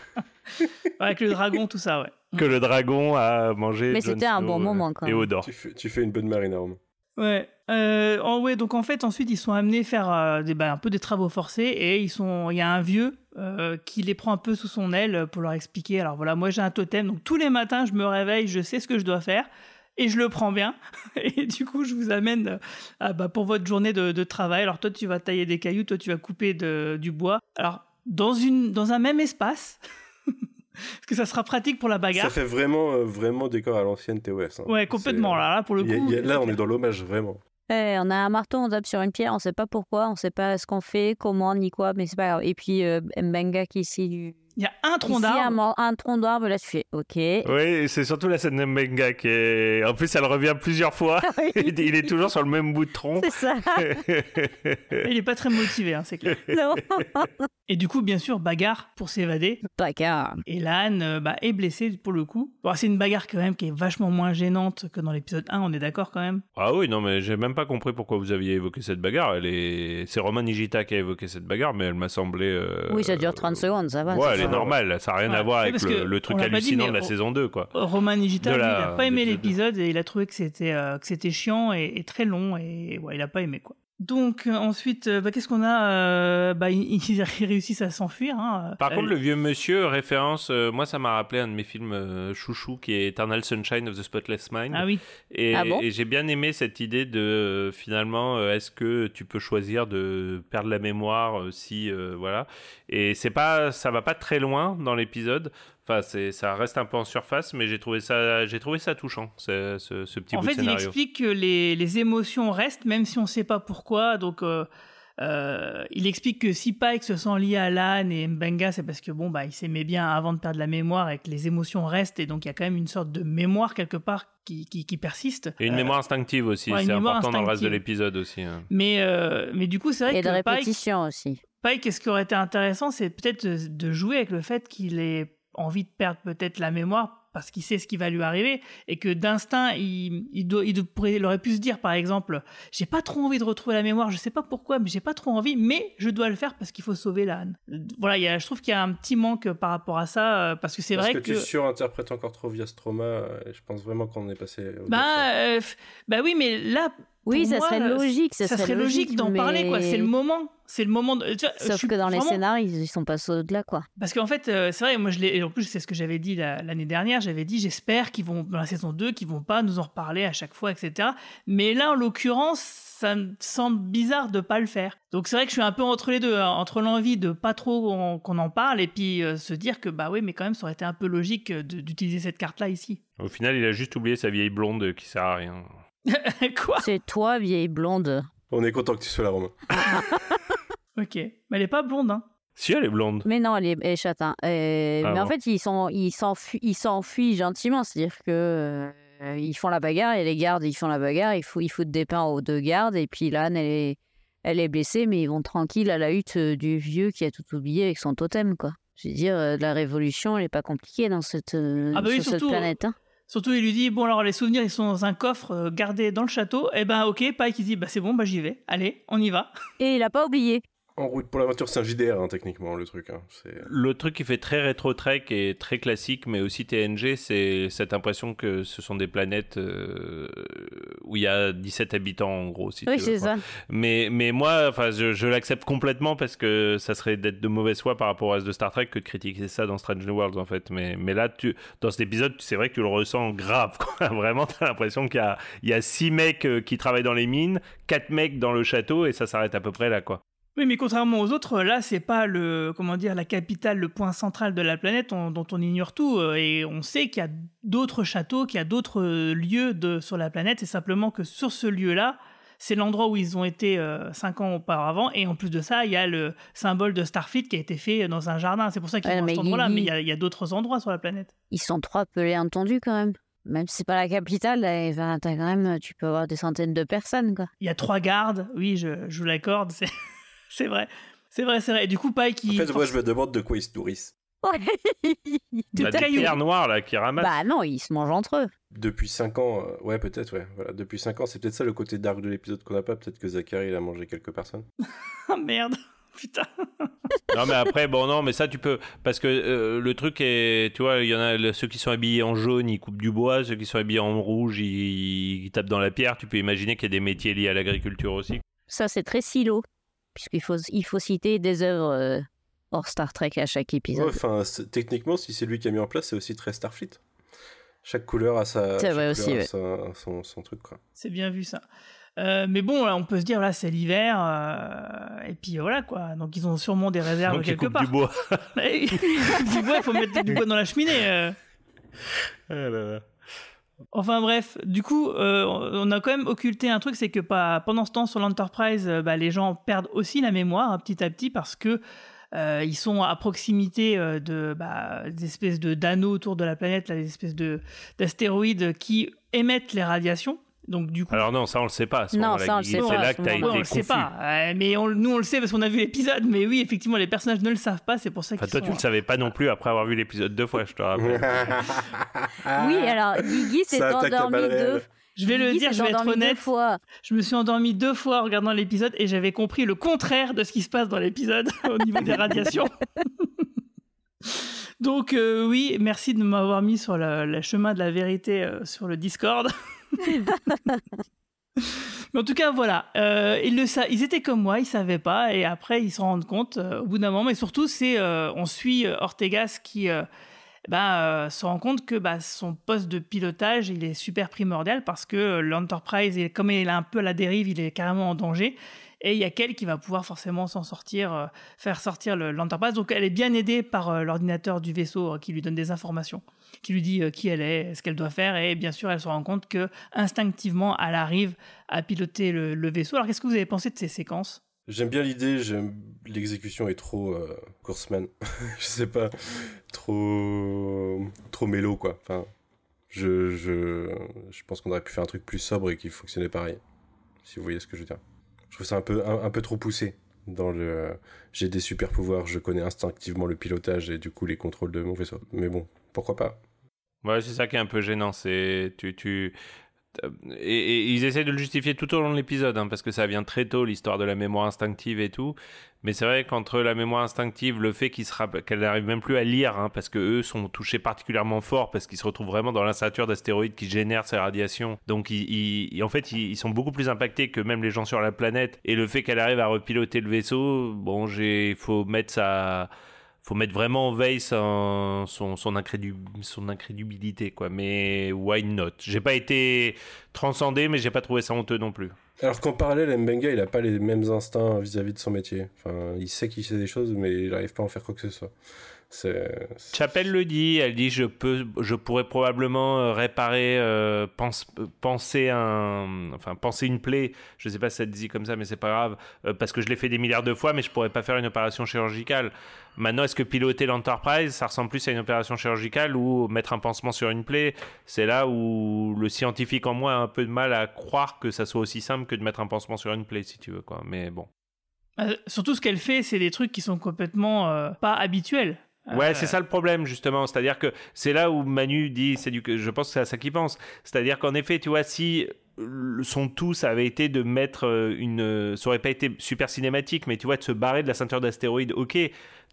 Avec le dragon, tout ça, ouais. Que le dragon a mangé Mais c'était un bon euh, moment, quand Et même. Odor. Tu fais, tu fais une bonne marina, Romain. Ouais. Euh, ouais, donc en fait, ensuite, ils sont amenés faire euh, des, bah, un peu des travaux forcés et ils sont, il y a un vieux euh, qui les prend un peu sous son aile pour leur expliquer. Alors voilà, moi j'ai un totem, donc tous les matins, je me réveille, je sais ce que je dois faire et je le prends bien. Et du coup, je vous amène euh, ah, bah, pour votre journée de, de travail. Alors toi, tu vas tailler des cailloux, toi, tu vas couper de- du bois. Alors dans une, dans un même espace. Parce que ça sera pratique pour la Ça bagarre. fait vraiment, euh, vraiment décor à l'ancienne TOS. hein. Ouais, complètement. Là, là, pour le il y a- coup. y a- là, on est dans l'hommage, vraiment. On a un marteau, on tape sur une pierre, on sait pas pourquoi, on sait pas ce qu'on fait, comment, ni quoi, mais c'est pas grave. Et puis euh, Mbenga qui, s'y- Il y a un tronc un, d'arbre. man- un tronc d'arbre, là, tu fais OK. Oui, c'est surtout la scène de Mbenga qui est. En plus, elle revient plusieurs fois. il il est toujours sur le même bout de tronc. C'est ça. Il est pas très motivé, hein, c'est clair. Non. Et du coup, bien sûr, bagarre pour s'évader. Bagarre. Et Lan euh, bah, est blessé pour le coup. Bon, c'est une bagarre quand même qui est vachement moins gênante que dans l'épisode 1, on est d'accord quand même Ah oui, non, mais j'ai même pas compris pourquoi vous aviez évoqué cette bagarre. Elle est... C'est Roman Nigita qui a évoqué cette bagarre, mais elle m'a semblé. euh, Oui, ça dure 30 secondes, ça va. Ouais, elle est ça. n'a rien Ouais. à voir avec le, truc dit, hallucinant de la saison 2, quoi. Roman la- il a pas aimé de- de- l'épisode et il a trouvé que c'était euh, que c'était chiant et, et très long et ouais, il a pas aimé quoi. Donc euh, ensuite, euh, bah, qu'est-ce qu'on a euh, bah, ils, ils réussissent à s'enfuir. hein. Par Euh, contre, le vieux monsieur, référence, euh, moi ça m'a rappelé un de mes films euh, chouchou qui est Eternal Sunshine of the Spotless Mind. Ah oui. Et, Ah bon? et j'ai bien aimé cette idée de finalement, euh, est-ce que tu peux choisir de perdre la mémoire euh, si euh, voilà. Et c'est pas, ça va pas très loin dans l'épisode. Enfin, ça reste un peu en surface, mais j'ai trouvé ça, j'ai trouvé ça touchant, ce, ce, ce petit en bout fait, de il scénario. explique que les, les émotions restent, même si on ne sait pas pourquoi. Donc, euh, euh, il explique que si Pike se sent lié à Lan et Mbenga, c'est parce que bon, bah, il s'aimait bien avant de perdre la mémoire et que les émotions restent. Et donc, il y a quand même une sorte de mémoire quelque part qui, qui, qui persiste. Et une Euh, mémoire instinctive aussi, ouais, c'est important dans le reste de l'épisode aussi. hein. Mais, euh, mais du coup, c'est vrai Et que de Pike, répétition aussi. Pike, ce qui aurait été intéressant, c'est peut-être de, de jouer avec le fait qu'il ait envie de perdre peut-être la mémoire parce qu'il sait ce qui va lui arriver et que d'instinct, il, il, doit, il, pourrait, il aurait pu se dire, par exemple, j'ai pas trop envie de retrouver la mémoire, je sais pas pourquoi, mais j'ai pas trop envie, mais je dois le faire parce qu'il faut sauver l'âne. Voilà, il y a, je trouve qu'il y a un petit manque par rapport à ça euh, parce que c'est Parce vrai que, tu surinterprètes encore trop via ce trauma. euh, je pense vraiment qu'on est passé. au Bah, euh, bah oui, mais là. Oui, ça moi, serait logique, ça Ça serait serait logique logique, d'en parler, quoi. C'est le moment. C'est le moment. De, tu vois, je Sauf suis que dans les scénarios, ils, ils sont passés au-delà, quoi. Parce qu'en fait, euh, c'est vrai, moi je l'ai. et En plus, c'est ce que j'avais dit la- l'année dernière. J'avais dit, j'espère qu'ils vont, dans la saison 2, qu'ils vont pas nous en reparler à chaque fois, etc. Mais là, en l'occurrence, ça me semble bizarre de pas le faire. Donc c'est vrai que je suis un peu entre les deux, hein, entre l'envie de pas trop qu'on en parle et puis euh, se dire que bah oui, mais quand même, ça aurait été un peu logique euh, de- d'utiliser cette carte-là ici. Au final, il a juste oublié sa vieille blonde qui sert à rien. Quoi? C'est toi, vieille blonde. On est content que tu sois là, Romain. Ok. Mais elle est pas blonde, hein. Si, elle est blonde. Mais non, elle est, elle est châtain. Euh, Ah mais en fait, ils s'enfuient, ils s'enfuient gentiment. C'est-à-dire que euh, ils font la bagarre et les gardes, ils font la bagarre. Ils foutent, ils foutent des pains aux deux gardes et puis Lan, elle est, elle est blessée, mais ils vont tranquille à la hutte euh, du vieux qui a tout oublié avec son totem, quoi. Je veux dire, la révolution, elle est pas compliquée dans cette, Ah bah oui, sur cette planète. hein. Surtout, il lui dit Bon, alors les souvenirs, ils sont dans un coffre euh, gardé dans le château. Eh ben, ok, Pike, il dit Bah, c'est bon, bah, j'y vais. Allez, on y va. Et il a pas oublié. En route pour l'aventure, c'est un JDR, hein, techniquement, le truc. hein. C'est- Le truc qui fait très rétro-trek et très classique, mais aussi TNG, c'est cette impression que ce sont des planètes euh, où il y a 17 habitants, en gros. Si Oui, c'est ça. Mais, mais moi, enfin, je, je l'accepte complètement parce que ça serait d'être de mauvaise foi par rapport au reste de Star Trek que de critiquer ça dans Strange New Worlds, en fait. Mais, mais là, tu, dans cet épisode, c'est vrai que tu le ressens grave. Quoi. Vraiment, tu as l'impression qu'il y a, il y a six mecs euh, qui travaillent dans les mines, quatre mecs dans le château, et ça s'arrête à peu près là, quoi. Oui, mais contrairement aux autres, là, c'est pas le, comment dire, la capitale, le point central de la planète on- dont on ignore tout. euh, Et on sait qu'il y a d'autres châteaux, qu'il y a d'autres euh, lieux de, sur la planète. C'est simplement que sur ce lieu-là, c'est l'endroit où ils ont été euh, cinq ans auparavant. Et en plus de ça, il y a le symbole de Starfleet qui a été fait dans un jardin. C'est pour ça qu'ils Ouais, mais cet endroit-là. Mais il y a, d'autres endroits sur la planète. Ils sont trois pelés entendus quand même. Même si c'est pas la capitale, là, ben, t'as quand même, tu peux avoir des centaines de personnes, quoi. Il y a trois gardes. Oui, je, je vous l'accorde. C'est, vrai. C'est vrai, c'est vrai. Et du coup, Pike, En il. fait, moi, je me demande de quoi ils se nourrissent. Tout Bah, des pierres noires, là, qui ramassent. Bah non, ils se mangent entre eux. Depuis 5 ans, euh, ouais, peut-être, ouais. Voilà. Depuis 5 ans, c'est peut-être ça le côté dark de l'épisode qu'on n'a pas. Peut-être que Zachary, il a mangé quelques personnes. Ah merde. Putain. non mais après bon non mais ça tu peux parce que euh, le truc est tu vois il y en a ceux qui sont habillés en jaune ils coupent du bois ceux qui sont habillés en rouge ils, ils tapent dans la pierre tu peux imaginer qu'il y a des métiers liés à l'agriculture aussi Ça, c'est très silo. Puisqu'il faut, il faut citer des œuvres euh, hors Star Trek à chaque épisode. Enfin, techniquement, si c'est lui qui a mis en place, c'est aussi très Starfleet. Chaque couleur a sa. C'est chaque vrai couleur aussi, a ouais. sa- son, son truc, quoi. C'est bien vu ça. Euh, mais bon, là, on peut se dire, là, c'est l'hiver, euh, et puis voilà quoi. Donc ils ont sûrement des réserves donc ils quelque coupent part. du bois du bois, il faut mettre du bois dans la cheminée. euh. Ah là là. Enfin bref, du coup, euh, on a quand même occulté un truc, c'est que pas, pendant ce temps sur l'Enterprise, euh, bah, les gens perdent aussi la mémoire hein, petit à petit parce que euh, ils sont à proximité de bah, des espèces de d'anneaux autour de la planète, des espèces de d'astéroïdes qui émettent les radiations. Donc du coup. Alors non, ça on le sait pas. Non, ça on le sait pas. C'est là que t'as été on le confus. sait pas. mais on- nous on le sait parce qu'on a vu l'épisode. Mais oui, effectivement, les personnages ne le savent pas. C'est pour ça Enfin, qu'ils toi, sont. tu le savais pas non plus après avoir vu l'épisode deux fois, je te rappelle. Oui, alors Guigui s'est endormi deux. Je vais le dire, je vais être honnête. fois. Je me suis endormi deux fois en regardant l'épisode et j'avais compris le contraire de ce qui se passe dans l'épisode au niveau des radiations. Donc euh, oui, merci de m'avoir mis sur le, le chemin de la vérité euh, sur le Discord. Mais en tout cas, voilà, euh, ils, le ils étaient comme moi, ils savaient pas, et après ils s'en rendent compte euh, au bout d'un moment. Et surtout, c'est euh, on suit Ortegas qui bah, se rend compte que bah, son poste de pilotage il est super primordial parce que l'Enterprise, comme il est un peu à la dérive, il est carrément en danger. Et il y a qu'elle qui va pouvoir forcément s'en sortir, euh, faire sortir le- l'Enterprise. Donc elle est bien aidée par euh, l'ordinateur du vaisseau euh, qui lui donne des informations, qui lui dit qui elle est, ce qu'elle doit faire. Et bien sûr, elle se rend compte que instinctivement, elle arrive à piloter le, vaisseau. Alors qu'est-ce que vous avez pensé de ces séquences? J'aime bien l'idée, l'exécution est trop courseman. je sais pas, trop trop mélo quoi. Enfin, je je je pense qu'on aurait pu faire un truc plus sobre et qui fonctionnait pareil. Si vous voyez ce que je veux dire. Je trouve ça un peu un, peu trop poussé dans le j'ai des super pouvoirs, je connais instinctivement le pilotage et du coup les contrôles de mon vaisseau. Mais bon, pourquoi pas? Ouais, c'est ça qui est un peu gênant. C'est tu tu et, ils essaient de le justifier tout au long de l'épisode, hein, parce que ça vient très tôt l'histoire de la mémoire instinctive et tout. Mais c'est vrai qu'entre la mémoire instinctive, le fait qu'elle n'arrive même plus à lire, hein, parce que eux sont touchés particulièrement fort, parce qu'ils se retrouvent vraiment dans l'instature d'astéroïdes qui génèrent ces radiations. Donc en fait, ils, sont beaucoup plus impactés que même les gens sur la planète. Et le fait qu'elle arrive à repiloter le vaisseau, bon, j'ai, faut mettre ça faut mettre vraiment en veille son, son, son, son incrédubilité, quoi. Mais why not? J'ai pas été transcendé, mais j'ai pas trouvé ça honteux non plus. Alors qu'en parallèle, Mbenga, il a pas les mêmes instincts vis-à-vis de son métier. Enfin, il sait qu'il sait des choses, mais il n'arrive pas à en faire quoi que ce soit. C'est Chapelle le dit, elle dit je peux, je pourrais probablement euh, réparer, euh, pense- penser un, enfin penser une plaie. Je sais pas si ça te dit comme ça, mais c'est pas grave euh, parce que je l'ai fait des milliards de fois, mais je pourrais pas faire une opération chirurgicale. Maintenant, est-ce que piloter l'Enterprise, ça ressemble plus à une opération chirurgicale ou mettre un pansement sur une plaie? C'est là où le scientifique en moi a un peu de mal à croire que ça soit aussi simple que de mettre un pansement sur une plaie, si tu veux quoi. Mais bon. Euh, Surtout ce qu'elle fait, c'est des trucs qui sont complètement euh, pas habituels. Ouais, Euh, c'est ça le problème justement. C'est-à-dire que c'est là où Manu dit, c'est du, je pense que c'est à ça qu'il pense. C'est-à-dire qu'en effet, tu vois, si son tout, ça avait été de mettre euh, une, ça aurait pas été super cinématique, mais tu vois, de se barrer de la ceinture d'astéroïdes, ok.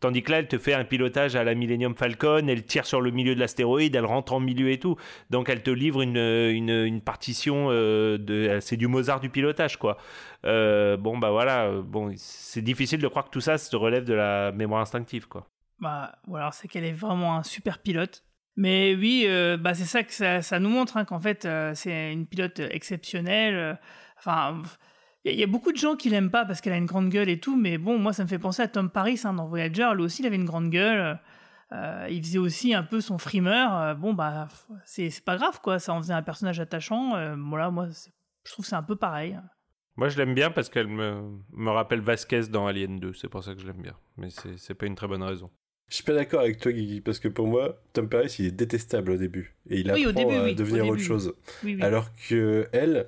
Tandis que là, elle te fait un pilotage à la Millennium Falcon, elle tire sur le milieu de l'astéroïde, elle rentre en milieu et tout. Donc elle te livre une, une, une partition euh, de, c'est du Mozart du pilotage quoi. Euh, bon bah voilà, euh, bon c'est difficile de croire que tout ça se relève de la mémoire instinctive quoi. Bah, c'est qu'elle est vraiment un super pilote. Mais oui, euh, bah, c'est ça que ça, ça nous montre, hein, qu'en fait, euh, c'est une pilote exceptionnelle. euh, Enfin, il y, a beaucoup de gens qui l'aiment pas parce qu'elle a une grande gueule et tout, mais bon, moi, ça me fait penser à Tom Paris hein, dans Voyager. Lui aussi, il avait une grande gueule. il faisait aussi un peu son frimeur. bon, bah, c'est pas grave, quoi. Ça en faisait un personnage attachant. voilà, moi, je trouve c'est un peu pareil. Moi, je l'aime bien parce qu'elle me, me rappelle Vasquez dans Alien 2. C'est pour ça que je l'aime bien. Mais c'est pas une très bonne raison. Je suis pas d'accord avec toi, Guigui, parce que pour moi, Tom Paris, il est détestable au début. Et il Oui, apprend début, à oui, devenir autre chose. Oui. Alors que elle,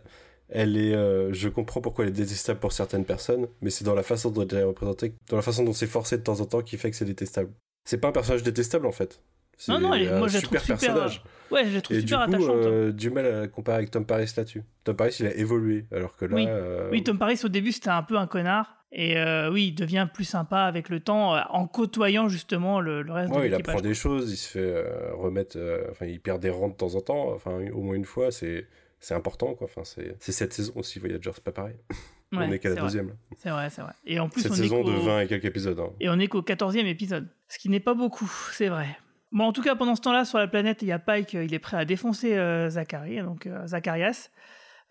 elle est. euh, je comprends pourquoi elle est détestable pour certaines personnes, mais c'est dans la façon dont elle est représentée, dans la façon dont c'est forcé de temps en temps qui fait que c'est détestable. C'est pas un personnage détestable en fait. Non, non, elle moi, je la trouve super personnage. euh, ouais, je la trouve Et super du coup, attachante. euh, du mal à comparer avec Tom Paris là-dessus. Tom Paris, il a évolué, alors que là. Oui. euh, Oui, Tom Paris, au début, c'était un peu un connard. Et euh, oui, il devient plus sympa avec le temps, en côtoyant justement le, le reste de Ouais, il l'équipage. apprend des choses, il se fait remettre, enfin, il perd des rangs de temps en temps, enfin, au moins une fois, c'est, c'est important, quoi. Enfin, c'est, cette saison aussi, Voyager, c'est pas pareil. on est qu'à la deuxième. C'est vrai, c'est vrai. Et en plus, Cette on saison est de 20 et quelques épisodes. hein. Et on est qu'au 14e épisode. Ce qui n'est pas beaucoup, c'est vrai. Bon, en tout cas, pendant ce temps-là, sur la planète, il y a Pike, euh, il est prêt à défoncer euh, Zachary, donc euh, Zacharias.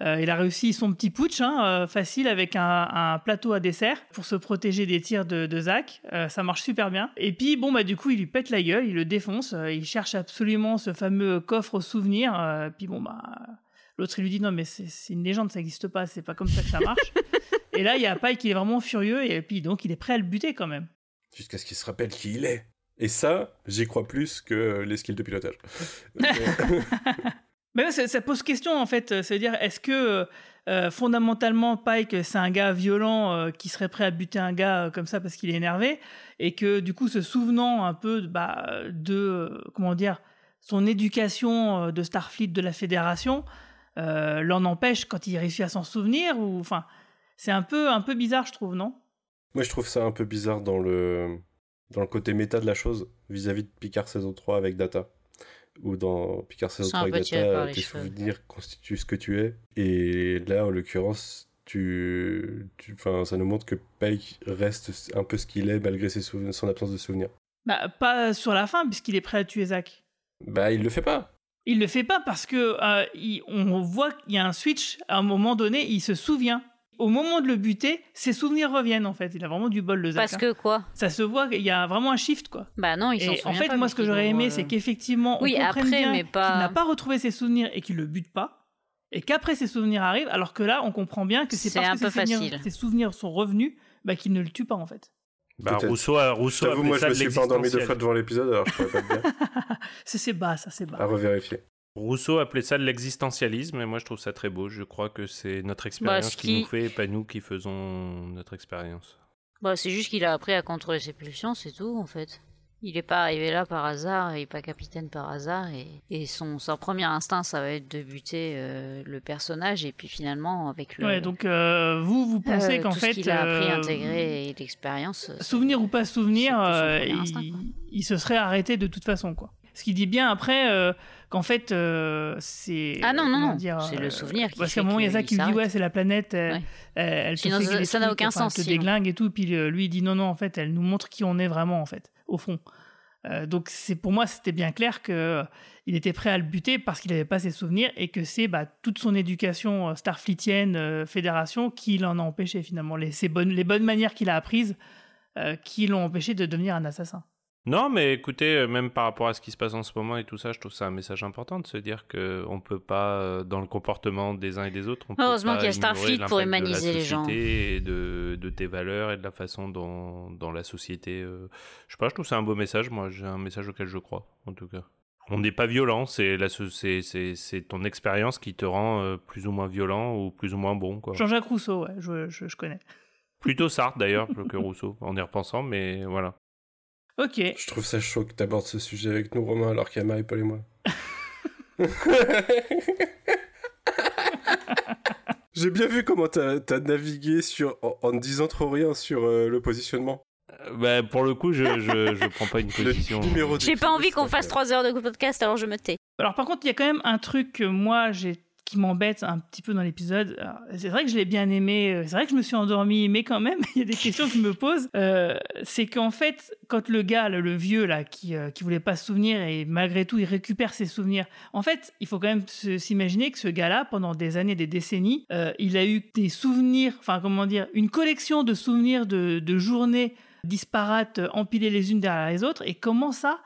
Euh, il a réussi son petit putsch, hein, euh, facile, avec un, un plateau à dessert pour se protéger des tirs de, de Zach. Euh, ça marche super bien. Et puis, bon, bah, du coup, il lui pète la gueule, il le défonce. euh, il cherche absolument ce fameux coffre au souvenir. euh, puis, bon, bah, l'autre, il lui dit non, mais c'est c'est une légende, ça n'existe pas, c'est pas comme ça que ça marche. et là, il y a Pike qui est vraiment furieux, et puis, donc, il est prêt à le buter quand même. jusqu'à ce qu'il se rappelle qui il est. Et ça, j'y crois plus que les skills de pilotage. Mais ça, ça, pose question en fait. C'est-à-dire, est-ce que euh, fondamentalement Pike c'est un gars violent euh, qui serait prêt à buter un gars euh, comme ça parce qu'il est énervé et que du coup se souvenant un peu bah, de comment dire son éducation de Starfleet de la Fédération l'en empêche quand il réussit à s'en souvenir ou enfin c'est un peu un peu bizarre je trouve non? Moi je trouve ça un peu bizarre dans le dans le côté méta de la chose vis-à-vis de Picard saison 3 avec Data ou dans Picard saison 3 avec Data, tes souvenirs constituent ce que tu es. Et là, en l'occurrence, tu, tu, ça nous montre que Pike reste un peu ce qu'il est malgré ses son absence de souvenirs. Bah, pas sur la fin, puisqu'il est prêt à tuer Zach. Bah, il le fait pas. Il le fait pas parce que euh, on voit qu'il y a un switch. À un moment donné, il se souvient au moment de le buter, ses souvenirs reviennent en fait. Il a vraiment du bol le Zaka. Parce que quoi? Ça se voit qu'il y a vraiment un shift quoi. Bah non, il s'en En fait, moi ce que j'aurais aimé, c'est qu'effectivement, on oui, comprenne après, bien pas... qu'il n'a pas retrouvé ses souvenirs et qu'il le bute pas. Et qu'après ses souvenirs arrivent, alors que là, on comprend bien que c'est parce un que peu ses souvenirs, ses souvenirs sont revenus, bah, qu'il ne le tue pas en fait. Bah, Rousseau a, Rousseau J'avoue, moi je me suis pas endormi deux fois devant l'épisode, alors je pourrais pas te dire. c'est bas, ça c'est bas. À revérifier. Rousseau appelait ça l'existentialisme, et moi je trouve ça très beau. Je crois que c'est notre expérience Bah, qui... qui nous fait, et pas nous qui faisons notre expérience. Bah, c'est juste qu'il a appris à contrôler ses pulsions, c'est tout en fait. Il n'est pas arrivé là par hasard, il n'est pas capitaine par hasard, et, et son, son premier instinct, ça va être de buter euh, le personnage, et puis finalement, avec le. Ouais, donc euh, vous, vous pensez euh, qu'en tout fait. Ce qu'il a appris, euh, intégré et l'expérience. Souvenir ou pas souvenir, euh, il, il se serait arrêté de toute façon quoi. Ce qui dit bien après euh, qu'en fait euh, c'est. Ah non, non, non, dire, c'est le euh, souvenir qui Parce qu'à un moment, il y a ça qui lui dit ouais, c'est la planète, elle, Ouais. fait ça- n'a aucun enfin, sens, Elle te sinon. déglingue et tout, puis euh, lui il dit non, non, en fait, elle nous montre qui on est vraiment en fait, au fond. Euh, donc c'est pour moi c'était bien clair que euh, il était prêt à le buter parce qu'il n'avait pas ses souvenirs et que c'est bah, toute son éducation euh, starfleetienne fédération qui l'en a empêché finalement les, ses bonnes, les bonnes manières qu'il a apprises qui l'ont empêché de devenir un assassin. Non, mais écoutez, euh, même par rapport à ce qui se passe en ce moment et tout ça, je trouve ça un message important de se dire que on peut pas, euh, dans le comportement des uns et des autres, on peut Heureusement pas qu'il y a ignorer Starfleet pour l'impact de la humaniser les gens. société Et de, de tes valeurs et de la façon dont, dont la société. euh, Je sais pas, je trouve ça un beau message. Moi, j'ai un message auquel je crois, en tout cas. On n'est pas violent, c'est la so- c'est c'est- c'est ton expérience qui te rend euh, plus ou moins violent ou plus ou moins bon, quoi. Jean-Jacques Rousseau, ouais, je, je, je connais. Plutôt Sartre d'ailleurs que Rousseau, en y repensant, mais voilà. Ok. Je trouve ça chaud que t'abordes ce sujet avec nous, Romain, alors qu'il y a Marie-Paul et moi. J'ai bien vu comment t'as as navigué sur, en, en ne disant trop rien sur euh, le positionnement. bah, pour le coup, je, je, je prends pas une position. numéro J'ai pas envie qu'on fasse 3 heures de podcast, alors je me tais. Alors par contre, il y a quand même un truc que moi j'ai qui m'embête un petit peu dans l'épisode. Alors, C'est vrai que je l'ai bien aimé, euh, c'est vrai que je me suis endormi, mais quand même, il y a des questions que je me pose. Euh, c'est qu'en fait, quand le gars, le, vieux là, qui euh, voulait pas se souvenir et malgré tout il récupère ses souvenirs. En fait, il faut quand même s'imaginer que ce gars-là, pendant des années, des décennies, euh, il a eu des souvenirs, enfin comment dire, une collection de souvenirs de, de journées disparates, euh, empilées les unes derrière les autres. Et comment ça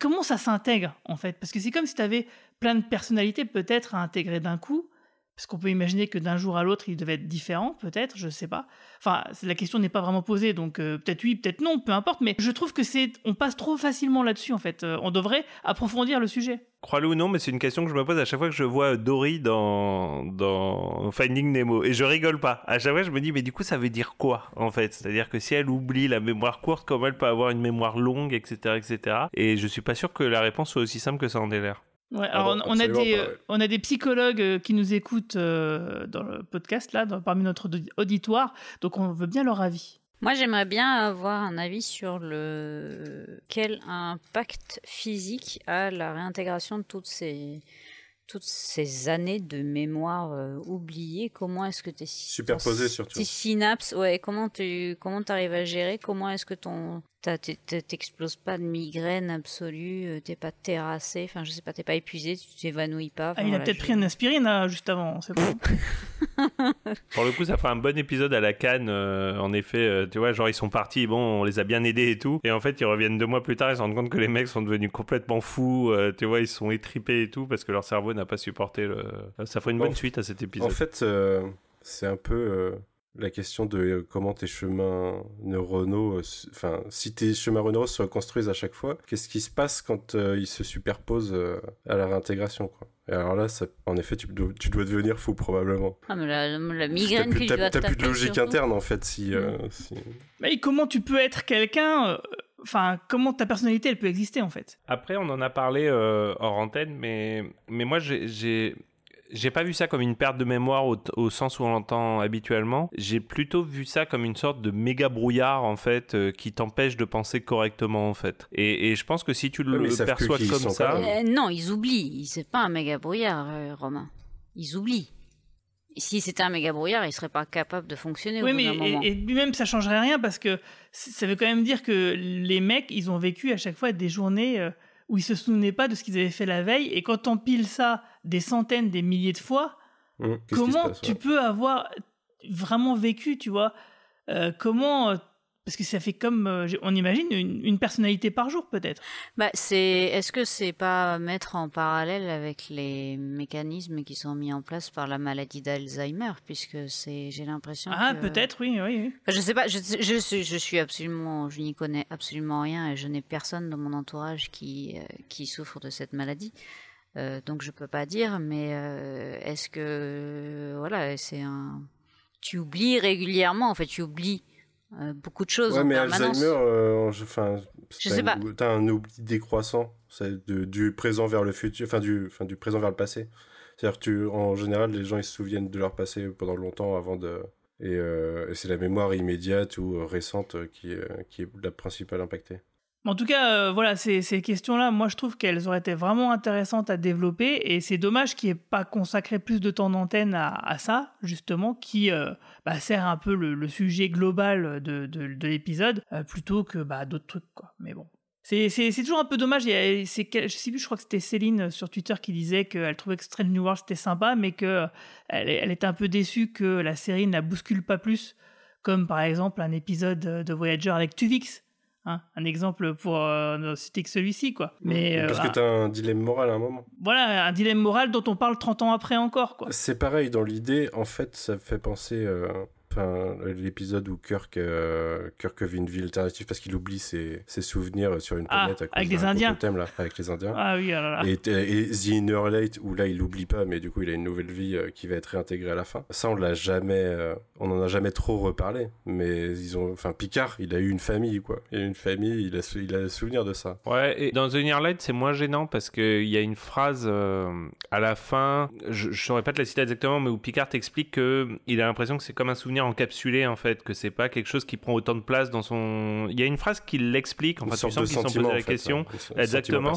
comment ça s'intègre en fait? Parce que c'est comme si tu avais plein de personnalités peut-être à intégrer d'un coup. Parce qu'on peut imaginer que d'un jour à l'autre, il devait être différent, peut-être, je sais pas. Enfin, la question n'est pas vraiment posée, donc euh, peut-être oui, peut-être non, peu importe. Mais je trouve que c'est, on passe trop facilement là-dessus en fait. Euh, on devrait approfondir le sujet. Crois-le ou non, mais c'est une question que je me pose à chaque fois que je vois Dory dans, Finding Nemo. Et je rigole pas. À chaque fois, je me dis, mais du coup, ça veut dire quoi, en fait? C'est-à-dire que si elle oublie la mémoire courte, comment elle peut avoir une mémoire longue, etc., etc. Et je suis pas sûr que la réponse soit aussi simple que ça en ait l'air. Ouais, Ah alors on, on a des, pas, euh, ouais. on a des psychologues euh, qui nous écoutent euh, dans le podcast là, dans- parmi notre audi- auditoire, donc on veut bien leur avis. Moi, j'aimerais bien avoir un avis sur le quel impact physique a la réintégration de toutes ces toutes ces années de mémoire euh, oubliée. Comment est-ce que tes Superposées, surtout. tes synapses, ouais, comment tu comment arrives à gérer? Comment est-ce que ton t'exploses pas de migraine absolue euh, T'es pas terrassé Enfin, je sais pas, t'es pas épuisé, tu t'évanouis pas Ah, il a peut-être je- pris une aspirine là, juste avant, c'est bon. Pour le coup, ça fera un bon épisode à la canne. euh, en effet, euh, tu vois, genre ils sont partis, bon, on les a bien aidés et tout. Et en fait, ils reviennent deux mois plus tard, ils se rendent compte que les mecs sont devenus complètement fous. euh, tu vois, ils sont étripés et tout parce que leur cerveau n'a pas supporté le. Ça ferait une bonne En- suite à cet épisode. En fait, euh, c'est un peu euh, la question de euh, comment tes chemins neuronaux, euh, enfin, si tes chemins neuronaux se reconstruisent à chaque fois, qu'est-ce qui se passe quand euh, ils se superposent euh, à la réintégration, quoi? Et alors là, ça, en effet, tu dois, tu dois devenir fou probablement. Ah, mais la, la T'as migraine plus, que tu t'as- plus de logique interne en fait si. euh, si- Mais comment tu peux être quelqu'un Enfin, comment ta personnalité elle peut exister en fait? Après, on en a parlé euh, hors antenne, mais, mais moi, j'ai- j'ai. Pas vu ça comme une perte de mémoire au, au sens où on l'entend habituellement. J'ai plutôt vu ça comme une sorte de méga brouillard en fait euh, qui t'empêche de penser correctement en fait. Et, et je pense que si tu le perçois comme ça. Euh, non, ils oublient. C'est pas un méga brouillard, euh, Romain. Ils oublient. Si c'était un méga brouillard, ils seraient pas capables de fonctionner au Oui, bout mais moment. et, et lui-même ça changerait rien parce que ça veut quand même dire que les mecs ils ont vécu à chaque fois des journées euh, où ils se souvenaient pas de ce qu'ils avaient fait la veille et quand on pile ça des centaines, des milliers de fois, se comment passe, tu ouais. peux avoir vraiment vécu, tu vois? Euh, Comment euh, parce que ça fait comme euh, on imagine une, une personnalité par jour peut-être. Bah, c'est. Est-ce que c'est pas mettre en parallèle avec les mécanismes qui sont mis en place par la maladie d'Alzheimer, puisque c'est. J'ai l'impression. Ah que- peut-être oui oui. Enfin, Je sais pas. Je, je, suis- je suis absolument. Je n'y connais absolument rien et je n'ai personne dans mon entourage qui euh, qui souffre de cette maladie. Euh, donc je peux pas dire, mais est-ce que voilà, c'est un. Tu oublies régulièrement. En fait, tu oublies euh, beaucoup de choses Ouais, en mais permanence. Alzheimer, euh, enfin, Je sais pas. T'as un oubli décroissant, c'est du présent vers le futur, enfin du, présent vers le passé. C'est-à-dire que tu, en général, les gens ils se souviennent de leur passé pendant longtemps avant de, et, euh, et c'est la mémoire immédiate ou euh, récente qui, qui est la principale impactée. En tout cas, euh, voilà, ces, questions-là, moi je trouve qu'elles auraient été vraiment intéressantes à développer et c'est dommage qu'il n'y ait pas consacré plus de temps d'antenne à, à ça, justement, qui euh, bah, sert un peu le, sujet global de, de, de l'épisode euh, plutôt que bah, d'autres trucs. Mais bon. C'est, toujours un peu dommage. Il y je sais plus, je crois que c'était Céline sur Twitter qui disait qu'elle trouvait que Strange New World sympa, mais qu'elle elle était un peu déçue que la série ne la bouscule pas plus, comme par exemple un épisode de Voyager avec Tuvix. Hein, un exemple pour euh, ne citer que celui-ci, quoi. Mais euh, Parce que ah, t'as un dilemme moral à un moment. voilà, un dilemme moral dont on parle 30 ans après encore, quoi. C'est pareil dans l'idée, en fait, ça fait penser, euh, enfin, l'épisode où Kirk, euh, Kirk vit une vie alternative parce qu'il oublie ses, ses souvenirs sur une Ah, planète à cause avec des d'un Indiens. totem, là, avec les Indiens. Ah oui, oh là. Et, et The Inner Late, où là, il l'oublie pas, mais du coup, il a une nouvelle vie euh, qui va être réintégrée à la fin. Ça, on l'a jamais, euh, on en a jamais trop reparlé. Mais ils ont, enfin, Picard, il a eu une famille, quoi. Il a eu une famille, il a, sou- il a le souvenir de ça. Ouais, et dans The Near Light, c'est moins gênant parce qu'il y a une phrase euh, à la fin, je, je saurais pas te la citer exactement, mais où Picard explique que il a l'impression que c'est comme un souvenir encapsulé en fait, que c'est pas quelque chose qui prend autant de place dans son. Il y a une phrase qui l'explique, Une enfin tu sorte sens de qu'ils se sont sentiment, en la fait, question. hein. Exactement.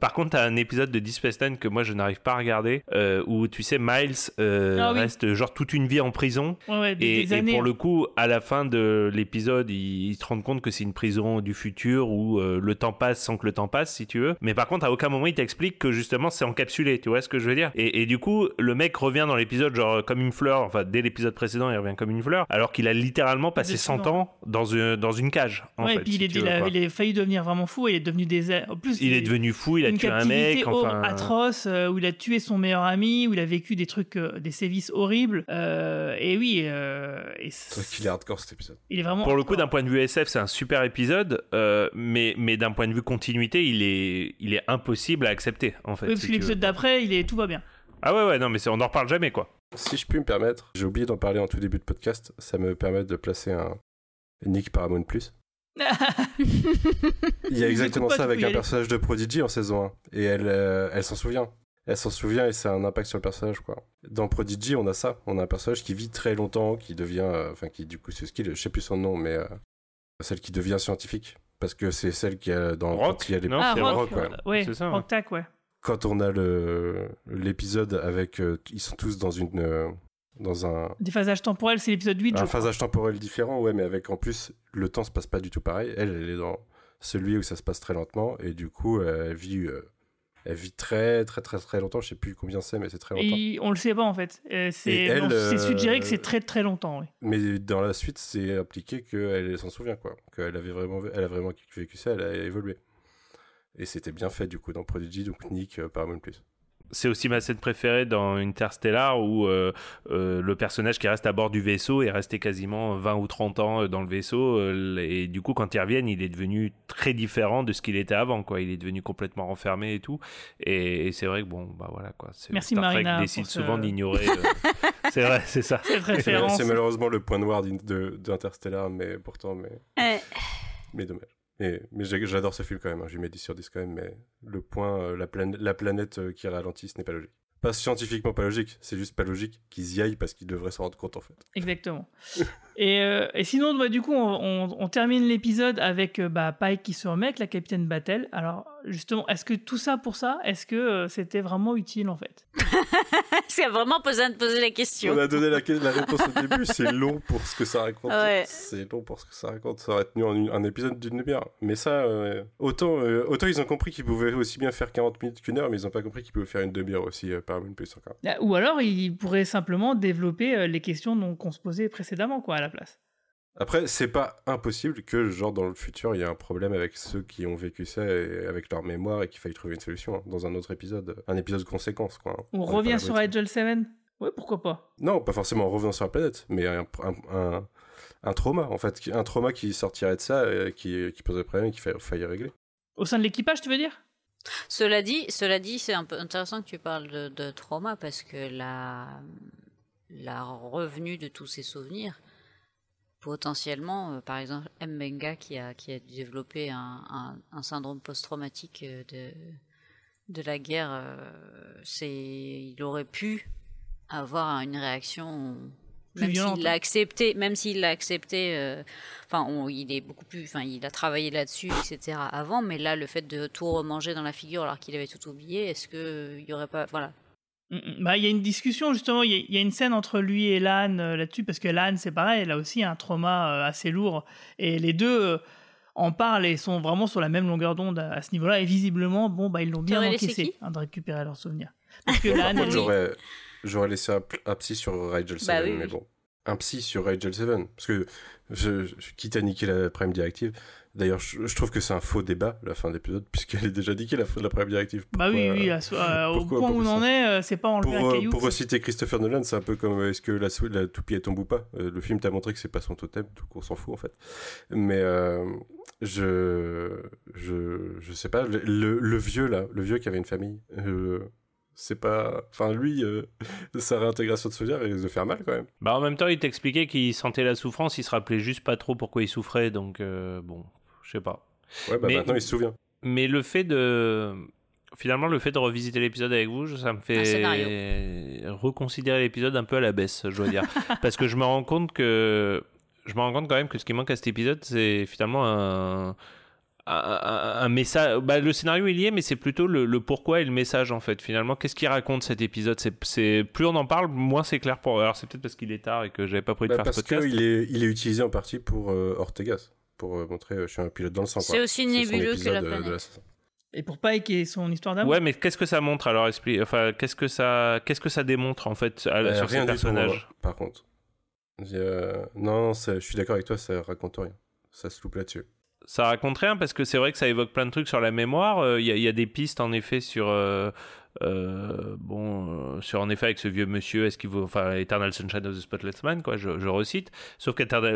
Par contre, t'as un épisode de Deep Space Nine que moi je n'arrive pas à regarder, euh, où tu sais Miles euh, Ah oui. reste genre toute une vie en prison. Ouais, Et, pour le coup, à la fin de l'épisode, ils, ils se rendent compte que c'est une prison du futur où euh, le temps passe sans que le temps passe, si tu veux. Mais par contre, à aucun moment, il t'explique que justement, c'est encapsulé. Tu vois ce que je veux dire? Et, et du coup, le mec revient dans l'épisode genre comme une fleur. Enfin, dès l'épisode précédent, il revient comme une fleur, alors qu'il a littéralement passé 100 ans dans une, dans une cage. En ouais, fait, et puis si il, est, il, il a failli devenir vraiment fou et il est devenu des. En plus, Il est devenu fou, il a une tué un captivité mec. Enfin, atroce euh, où il a tué son meilleur ami, où il a vécu des trucs, euh, des sévices horribles. Euh, et oui, euh, et C'est vrai qu'il est hardcore cet épisode. il est vraiment. Pour le coup, d'un point de vue SF, c'est un super épisode, euh, mais, mais d'un point de vue continuité, il est, il est impossible à accepter, en fait. Oui, parce si que l'épisode veux. d'après, il est tout va bien. Ah ouais, ouais, non, mais c'est- on n'en reparle jamais, quoi. Si je puis me permettre, j'ai oublié d'en parler en tout début de podcast, ça me permet de placer un Nick Paramount Plus. Il y a exactement ça avec un aller. personnage de Prodigy en saison 1. Et elle, euh, elle s'en souvient. Elle s'en souvient et ça a un impact sur le personnage, quoi. Dans Prodigy, on a ça. On a un personnage qui vit très longtemps, qui devient, euh, enfin, qui du coup, c'est ce qu'il, je sais plus son nom, mais euh, celle qui devient scientifique. Parce que c'est celle qui a dans Rock quand il y a les Non, Ah, c'est Rock, Rock, ouais. ouais, C'est ça, Rock Tac, ouais. Quand on a le l'épisode avec, euh, ils sont tous dans une, euh, dans un, Des phasages temporels, c'est l'épisode 8, je un phasage temporel différent, ouais, mais avec en plus le temps se passe pas du tout pareil. Elle, elle est dans celui où ça se passe très lentement et du coup, elle vit, euh, elle vit très très très très longtemps. Je sais plus combien c'est, mais c'est très longtemps. Et on le sait pas en fait. Euh, c'est euh, suggéré que c'est très très longtemps. Oui. Mais dans la suite, c'est impliqué qu'elle s'en souvient, quoi. Qu'elle avait vraiment, elle a vraiment vécu ça, elle a évolué. Et c'était bien fait du coup dans Prodigy, donc Nick euh, Paramount Plus. C'est aussi ma scène préférée dans Interstellar où euh, euh, le personnage qui reste à bord du vaisseau est resté quasiment 20 ou 30 ans dans le vaisseau et du coup quand ils reviennent il est devenu très différent de ce qu'il était avant quoi. Il est devenu complètement renfermé et tout. Et, c'est vrai que bon bah voilà quoi. Merci Star Marina décide souvent d'ignorer c'est vrai c'est ça. C'est malheureusement le point noir d'Interstellar mais pourtant mais mais dommage mais, j'adore ce film quand même, hein. je lui mets 10 sur 10 quand même, mais le point, euh, la, la planète euh, qui ralentit, ce n'est pas logique pas scientifiquement pas logique, c'est juste pas logique qu'ils y aillent parce qu'ils devraient s'en rendre compte en fait. Exactement. et, euh, et, sinon, bah, du coup, on, termine l'épisode avec euh, bah, Pike qui se remet avec la capitaine Battle. Alors, justement, est-ce que tout ça pour ça, est-ce que euh, c'était vraiment utile en fait? C'est vraiment besoin de poser la question. On a donné la, réponse au début, c'est long pour ce que ça raconte. C'est long pour ce que ça raconte. Ça aurait tenu un épisode d'une demi-heure. Mais ça, autant, autant ils ont compris qu'ils pouvaient aussi bien faire 40 minutes qu'une heure, mais ils n'ont pas compris qu'ils pouvaient faire une demi-heure aussi ah, ou alors, il pourrait simplement développer euh, les questions qu'on se posait précédemment, quoi, à la place. Après, c'est pas impossible que, genre, dans le futur, il y ait un problème avec ceux qui ont vécu ça et avec leur mémoire et qu'il faille trouver une solution hein, dans un autre épisode, un épisode de conséquence, quoi. Hein. On, revient sur Angel 7 Ouais, pourquoi pas Non, pas forcément en revenant sur la planète, mais un, un, un, trauma, en fait, un trauma qui sortirait de ça et qui, qui poserait problème et qu'il faille régler. Au sein de l'équipage, tu veux dire? Cela dit, cela dit, c'est un peu intéressant que tu parles de, trauma parce que la, la revenue de tous ces souvenirs, potentiellement, euh, par exemple, M. Benga qui a, qui a développé un, un, syndrome post-traumatique euh, de, de la guerre, euh, c'est, il aurait pu avoir une réaction même s'il l'a accepté, même s'il l'a accepté, euh, enfin, il est beaucoup plus, enfin, il a travaillé là-dessus, etc. Avant, mais là, le fait de tout remanger dans la figure alors qu'il avait tout oublié, est-ce que il y aurait pas, voilà. Mm, mm. Bah, il y a une discussion justement, il y, a une scène entre lui et Lan euh, là-dessus parce que Lan, c'est pareil, elle a aussi un trauma euh, assez lourd et les deux en parlent et sont vraiment sur la même longueur d'onde à, ce niveau-là et visiblement, bon, bah, ils l'ont bien encaissé hein, de récupérer leurs souvenirs. Parce que Lan, elle, J'aurais laissé un, psy sur Rigel 7, bah mais bon. Un psy sur Rigel 7, parce que je, quitte à niquer la Prime Directive. D'ailleurs, je, trouve que c'est un faux débat, la fin d'épisode, puisqu'elle est déjà niquée, la, la Prime Directive. bah oui, oui, au point où on en est, euh, c'est pas enlever pour, un caillou. Pour reciter Christopher Nolan, c'est un peu comme euh, est-ce que la, la toupie tombe ou pas? Euh, Le film t'a montré que c'est pas son totem, donc on s'en fout en fait. Mais je, je, je sais pas, le, le, vieux là, le vieux qui avait une famille, c'est pas. Enfin, lui, euh, sa réintégration de souvenirs risque de faire mal quand même. Bah, en même temps, il t'expliquait qu'il sentait la souffrance, il se rappelait juste pas trop pourquoi il souffrait, donc euh, bon, je sais pas. Ouais, bah maintenant il se souvient. Mais le fait de. Finalement, le fait de revisiter l'épisode avec vous, ça me fait reconsidérer l'épisode un peu à la baisse, je dois dire. Parce que je me rends compte que. Je me rends compte quand même que ce qui manque à cet épisode, c'est finalement un un, message. Bah, le scénario il y est, mais c'est plutôt le, pourquoi et le message en fait. Finalement, qu'est-ce qu'il raconte cet épisode? C'est plus on en parle, moins c'est clair pour. Alors c'est peut-être parce qu'il est tard et que j'avais pas prévu de bah, faire ce podcast. Parce qu'il est, il est utilisé en partie pour euh, Ortegas, pour euh, montrer euh, je suis un pilote dans le sang. C'est aussi nébuleux que la planète. Et pour Pike et son histoire d'amour. Ouais, mais qu'est-ce que ça montre alors explique. Enfin, qu'est-ce que ça, qu'est-ce que ça démontre en fait sur ces personnages Par contre, non, je suis d'accord avec toi, ça raconte rien. Ça se loupe là-dessus ça raconte rien parce que c'est vrai que ça évoque plein de trucs sur la mémoire. Euh, il y, a des pistes en effet sur euh, euh, bon, sur en effet avec ce vieux monsieur, est-ce qu'il vaut, enfin, Eternal Sunshine of the Spotless Man, quoi, je, recite. Sauf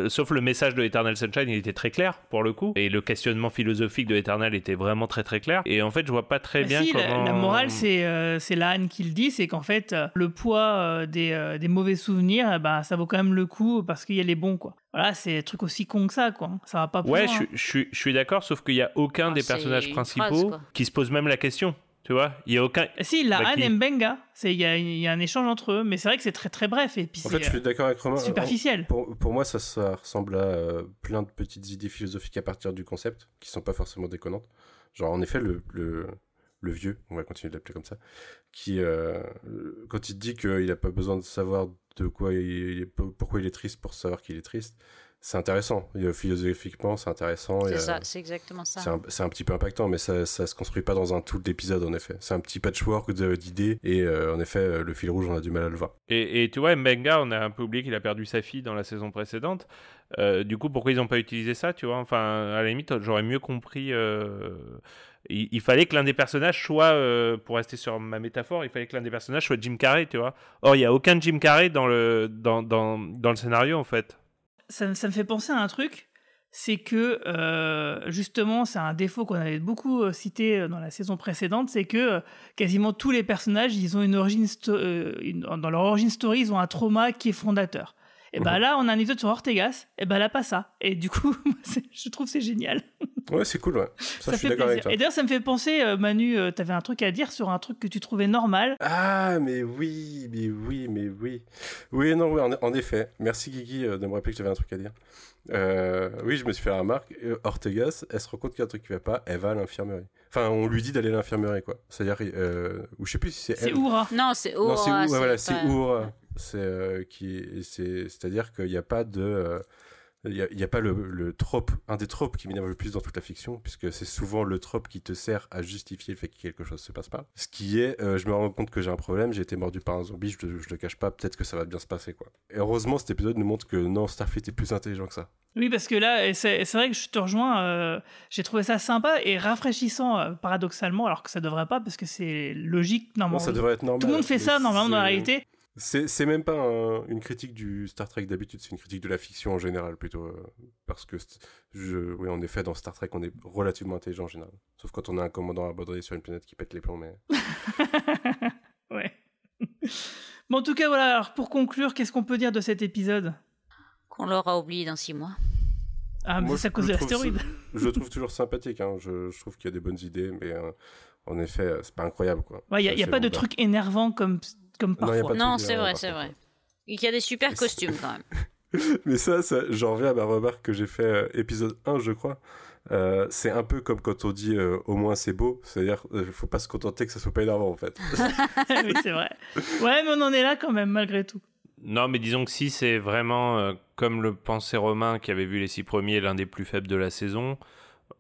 sauf le message de Eternal Sunshine, il était très clair pour le coup, et le questionnement philosophique de Eternal était vraiment très très clair. Et en fait, je vois pas très bah bien comment. La, morale, c'est euh, c'est l'âne qui le dit, c'est qu'en fait, euh, le poids euh, des, des, mauvais souvenirs, bah, ça vaut quand même le coup parce qu'il y a les bons, quoi. Voilà, c'est un truc aussi con que ça, quoi. Ça va pas. Plus ouais, je, je, suis d'accord, sauf qu'il y a aucun ah, des personnages principaux qui se pose même la question. Tu vois, il y a aucun. Si, la bah, et Mbenga, il y a, y a, un échange entre eux, mais c'est vrai que c'est très très bref. Et puis en fait, je suis d'accord avec Romain. Superficiel. Pour, pour moi, ça, ça, ressemble à euh, plein de petites idées philosophiques à partir du concept, qui sont pas forcément déconnantes. Genre, en effet, le, le, le vieux, on va continuer de l'appeler comme ça, qui, euh, quand il dit qu'il n'a pas besoin de savoir de quoi il, pourquoi il est triste pour savoir qu'il est triste, c'est intéressant. Philosophiquement, c'est intéressant. C'est a- ça, c'est exactement ça. C'est un, petit peu impactant, mais ça, ça se construit pas dans un tout d'épisode, en effet. C'est un petit patchwork d'idées, et euh, en effet, euh, le fil rouge, on a du mal à le voir. Et, et tu vois, Mbenga, on a un peu oublié qu'il a perdu sa fille dans la saison précédente. Euh, du coup, pourquoi ils n'ont pas utilisé ça, tu vois? Enfin, à la limite, j'aurais mieux compris. euh, Il, il fallait que l'un des personnages soit, euh, pour rester sur ma métaphore, il fallait que l'un des personnages soit Jim Carrey, tu vois. Or, il n'y a aucun Jim Carrey dans le, dans, dans, dans le scénario, en fait. Ça, me- fait penser à un truc, c'est que euh, justement, c'est un défaut qu'on avait beaucoup euh, cité euh, dans la saison précédente, c'est que quasiment tous les personnages, ils ont une origine dans leur origin story, ils ont un trauma qui est fondateur. Et ben Mhm. là, on a un épisode sur Ortegas, et ben là, pas ça. Et du coup, je trouve c'est génial. Ouais, c'est cool, ouais. Ça, je suis fait d'accord avec plaisir. toi. Et d'ailleurs, ça me fait penser, euh, Manu, euh, t'avais un truc à dire sur un truc que tu trouvais normal. Ah, mais oui, mais oui, mais oui. Oui, non, oui, en, en effet. Merci Guigui euh, de me rappeler que j'avais un truc à dire. Euh, oui, je me suis fait la remarque. euh, Ortegas, elle se rend compte qu'il y a un truc qui va pas, elle va à l'infirmerie. Enfin, on lui dit d'aller à l'infirmerie, quoi. C'est-à-dire, euh, ou je sais plus si c'est C'est. Oura. Non, c'est Non, Oura. c'est Oura, c'est voilà, c'est Oura. C'est euh, qui, c'est, c'est-à-dire qu'il n'y a pas de, euh, il y a, pas le, le trope, un des tropes qui m'énerve le plus dans toute la fiction, puisque c'est souvent le trope qui te sert à justifier le fait que quelque chose se passe pas. Ce qui est, euh, je me rends compte que j'ai un problème, j'ai été mordu par un zombie, je, je le cache pas, peut-être que ça va bien se passer, quoi. Et heureusement, cet épisode nous montre que non, Starfleet est plus intelligent que ça. Oui, parce que là, c'est vrai que je te rejoins, euh, j'ai trouvé ça sympa et rafraîchissant, euh, paradoxalement, alors que ça devrait pas, parce que c'est logique, normalement. Non, ça devrait être normal. Tout le monde fait ça, normalement, dans la réalité. C'est, même pas un- une critique du Star Trek d'habitude, c'est une critique de la fiction en général plutôt. euh, parce que, je, oui, en effet, dans Star Trek, on est relativement intelligent en général. Sauf quand on a un commandant abandonné sur une planète qui pète les plombs. Mais... Ouais. bon, en tout cas, voilà, alors pour conclure, qu'est-ce qu'on peut dire de cet épisode? Qu'on l'aura oublié dans six mois. Ah, mais c'est à cause de l'astéroïde. Je le trouve toujours sympathique. hein. Je, je trouve qu'il y a des bonnes idées, mais euh, en effet, euh, c'est pas incroyable. quoi. Il n'y a, y a pas de truc énervant comme, comme parfois. Non, c'est vrai, c'est vrai. Il y a des super costumes quand même. Mais ça, ça j'en reviens à ma remarque que j'ai fait euh, épisode 1, je crois. Euh, c'est un peu comme quand on dit euh, au moins c'est beau, c'est-à-dire euh, faut pas se contenter que ça soit pas énervant en fait. oui, c'est vrai. Ouais, mais on en est là quand même, malgré tout. Non, mais disons que si c'est vraiment, euh, comme le pensait Romain, qui avait vu les six premiers, l'un des plus faibles de la saison,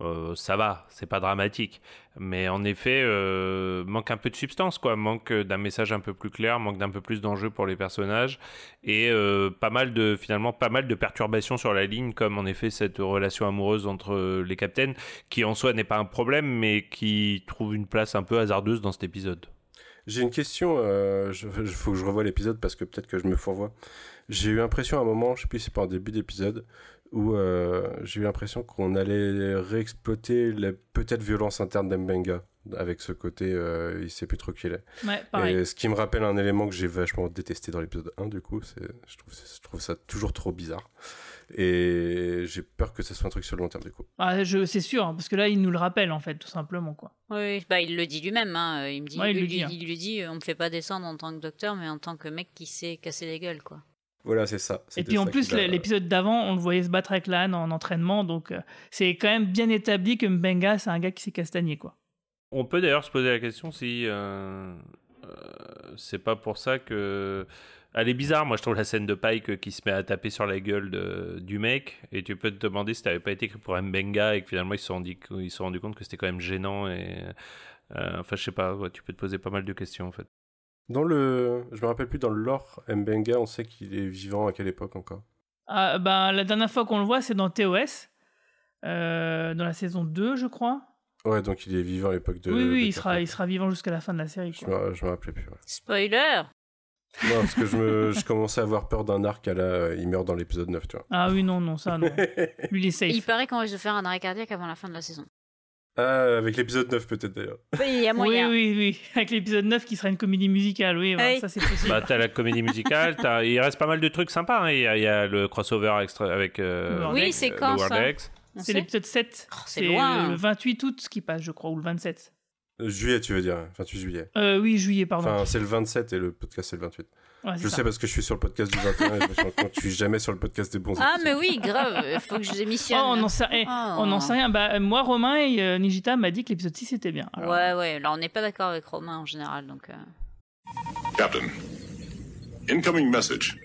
euh, ça va, c'est pas dramatique. Mais en effet, euh, manque un peu de substance, quoi. Manque d'un message un peu plus clair, manque d'un peu plus d'enjeu pour les personnages, et euh, pas mal de, finalement, pas mal de perturbations sur la ligne, comme en effet cette relation amoureuse entre euh, les captains, qui en soi n'est pas un problème, mais qui trouve une place un peu hasardeuse dans cet épisode. J'ai une question, il faut que je revoie l'épisode parce que peut-être que je me fourvoie. J'ai eu l'impression à un moment, je sais plus si c'est pas en début d'épisode, où euh, j'ai eu l'impression qu'on allait réexploiter la peut-être violence interne d'Mbenga avec ce côté euh, il sait plus trop qui il est. Ouais, pareil. Et ce qui me rappelle un élément que j'ai vachement détesté dans l'épisode 1 du coup, c'est je trouve je trouve ça toujours trop bizarre. Et j'ai peur que ce soit un truc sur le long terme du coup. Ah, je, c'est sûr, hein, parce que là, il nous le rappelle, en fait, tout simplement, quoi. Oui, bah, il le dit lui-même. Hein. Il me dit, Ouais, il le lui, dit, hein. il lui dit, euh, on me fait pas descendre en tant que docteur, mais en tant que mec qui sait casser les gueules, quoi. Voilà, c'est ça. Et puis en plus, l'épisode d'avant, on le voyait se battre avec l'âne en entraînement, donc euh, c'est quand même bien établi que Mbenga, c'est un gars qui s'est castagné, quoi. On peut d'ailleurs se poser la question si euh, euh, c'est pas pour ça que. Elle est bizarre, moi je trouve la scène de Pike qui se met à taper sur la gueule de- du mec, et tu peux te demander si ça n'avait pas été écrit pour Mbenga et que finalement ils se sont rendu, ils se sont rendu compte que c'était quand même gênant et. euh, enfin, je sais pas, ouais, tu peux te poser pas mal de questions en fait. Dans le je me rappelle plus dans le lore Mbenga, on sait qu'il est vivant à quelle époque encore? Ah, ben, la dernière fois qu'on le voit, c'est dans TOS, euh, dans la saison 2, je crois. Ouais, donc il est vivant à l'époque de oui, oui, de il sera, il sera vivant jusqu'à la fin de la série. Je Quoi. me, je me rappelais plus. ouais. Spoiler Non, parce que je, me, je commençais à avoir peur d'un arc à la. euh, Il meurt dans l'épisode 9, tu vois. Ah oui, non, non, ça, non. Lui, il est safe. Il paraît qu'on risque de faire un arrêt cardiaque avant la fin de la saison. Ah, avec l'épisode 9 peut-être d'ailleurs. Oui, il y a moyen. Oui, oui, oui. Avec l'épisode 9 qui sera une comédie musicale, oui, voilà, ça c'est possible. Bah, t'as la comédie musicale, t'as- il reste pas mal de trucs sympas. hein. Il y, a- il y a le crossover extra avec euh, Oui, c'est le quand World ça? X. On c'est l'épisode 7. Oh, c'est loin. le 28 août qui passe, je crois, ou le 27. Euh, Juillet, tu veux dire 28 juillet. Euh, oui, juillet, pardon. Enfin, c'est le 27 et le podcast c'est le 28. Ouais, je ça. sais parce que je suis sur le podcast du 21 et je me compte je suis jamais sur le podcast des bons Ah, épisodes. mais oui, grave, il faut que je Oh, démissionne. on n'en sait, Oh. on n'en sait rien. Bah, euh, moi, Romain et euh, Nigita m'a dit que l'épisode 6 était bien. Alors, Ouais, ouais, là on n'est pas d'accord avec Romain en général, donc... euh. Captain, incoming message.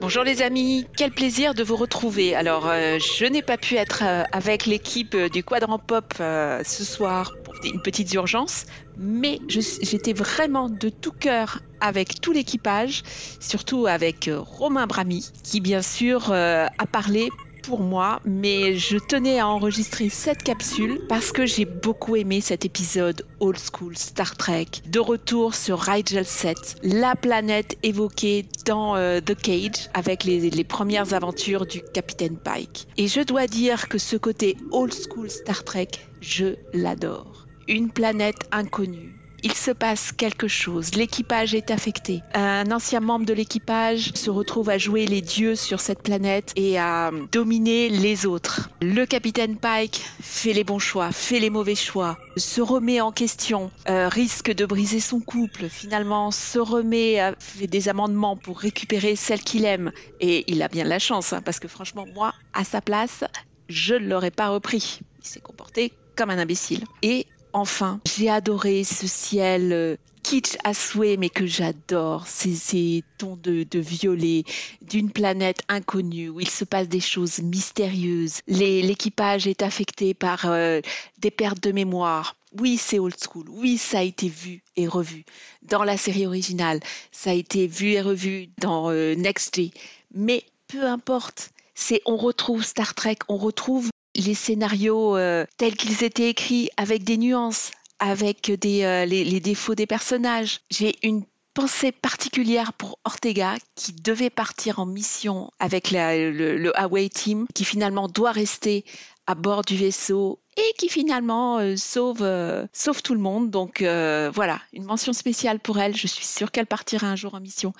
Bonjour les amis, quel plaisir de vous retrouver. Alors, euh, je n'ai pas pu être euh, avec l'équipe du Quadrant Pop ce soir une petite urgence, mais j'étais vraiment de tout cœur avec tout l'équipage, surtout avec Romain Brami, qui bien sûr a parlé pour moi, mais je tenais à enregistrer cette capsule parce que j'ai beaucoup aimé cet épisode Old School Star Trek. De retour sur Rigel 7, la planète évoquée dans euh, The Cage avec les premières aventures du capitaine Pike. Et je dois dire que ce côté Old School Star Trek, je l'adore. Une planète inconnue, il se passe quelque chose. L'équipage est affecté. Un ancien membre de l'équipage se retrouve à jouer les dieux sur cette planète et à dominer les autres. Le capitaine Pike fait les bons choix, fait les mauvais choix, se remet en question, euh, risque de briser son couple, finalement se remet, à, fait des amendements pour récupérer celle qu'il aime. Et il a bien de la chance, hein, parce que franchement, moi, à sa place, je ne l'aurais pas repris. Il s'est comporté comme un imbécile. Et enfin. J'ai adoré ce ciel euh, kitsch à souhait, mais que j'adore. Ces, tons de, violet d'une planète inconnue où il se passe des choses mystérieuses. L'équipage est affecté par euh, des pertes de mémoire. Oui, c'est old school. Oui, ça a été vu et revu dans la série originale. Ça a été vu et revu dans euh, Next G. Mais peu importe. C'est on retrouve Star Trek, on retrouve les scénarios euh, tels qu'ils étaient écrits avec des nuances, avec des, euh, les, défauts des personnages. J'ai une pensée particulière pour Ortega qui devait partir en mission avec le, le Away Team, qui finalement doit rester à bord du vaisseau et qui finalement euh, sauve tout le monde. Donc voilà, une mention spéciale pour elle. Je suis sûre qu'elle partira un jour en mission,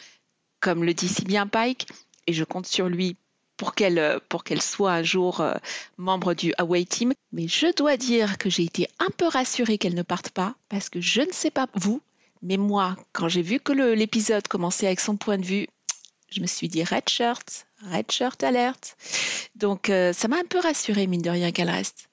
comme le dit si bien Pike, et je compte sur lui pour qu'elle euh, pour qu'elle soit un jour euh, membre du Away Team. Mais je dois dire que j'ai été un peu rassurée qu'elle ne parte pas parce que je ne sais pas vous, mais moi, quand j'ai vu que l'épisode commençait avec son point de vue, je me suis dit red shirt, red shirt alerte. Donc euh, ça m'a un peu rassurée mine de rien qu'elle reste.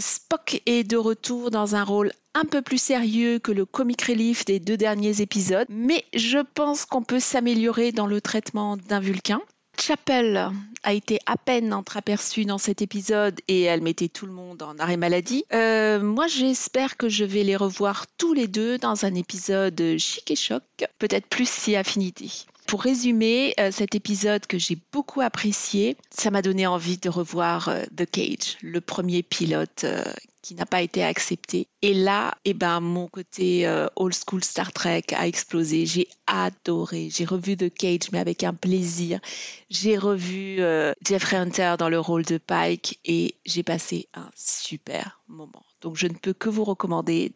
Spock est de retour dans un rôle un peu plus sérieux que le comic relief des deux derniers épisodes, mais je pense qu'on peut s'améliorer dans le traitement d'un Vulcain. Chapel a été à peine entreaperçue dans cet épisode et elle mettait tout le monde en arrêt maladie. Euh, moi, j'espère que je vais les revoir tous les deux dans un épisode chic et choc, peut-être plus si affinité. Pour résumer euh, cet épisode que j'ai beaucoup apprécié, ça m'a donné envie de revoir euh, The Cage, le premier pilote qui n'a pas été accepté. Et là, eh ben, mon côté euh, old school Star Trek a explosé. J'ai adoré. J'ai revu The Cage, mais avec un plaisir. J'ai revu euh, Jeffrey Hunter dans le rôle de Pike et j'ai passé un super moment. Donc, je ne peux que vous recommander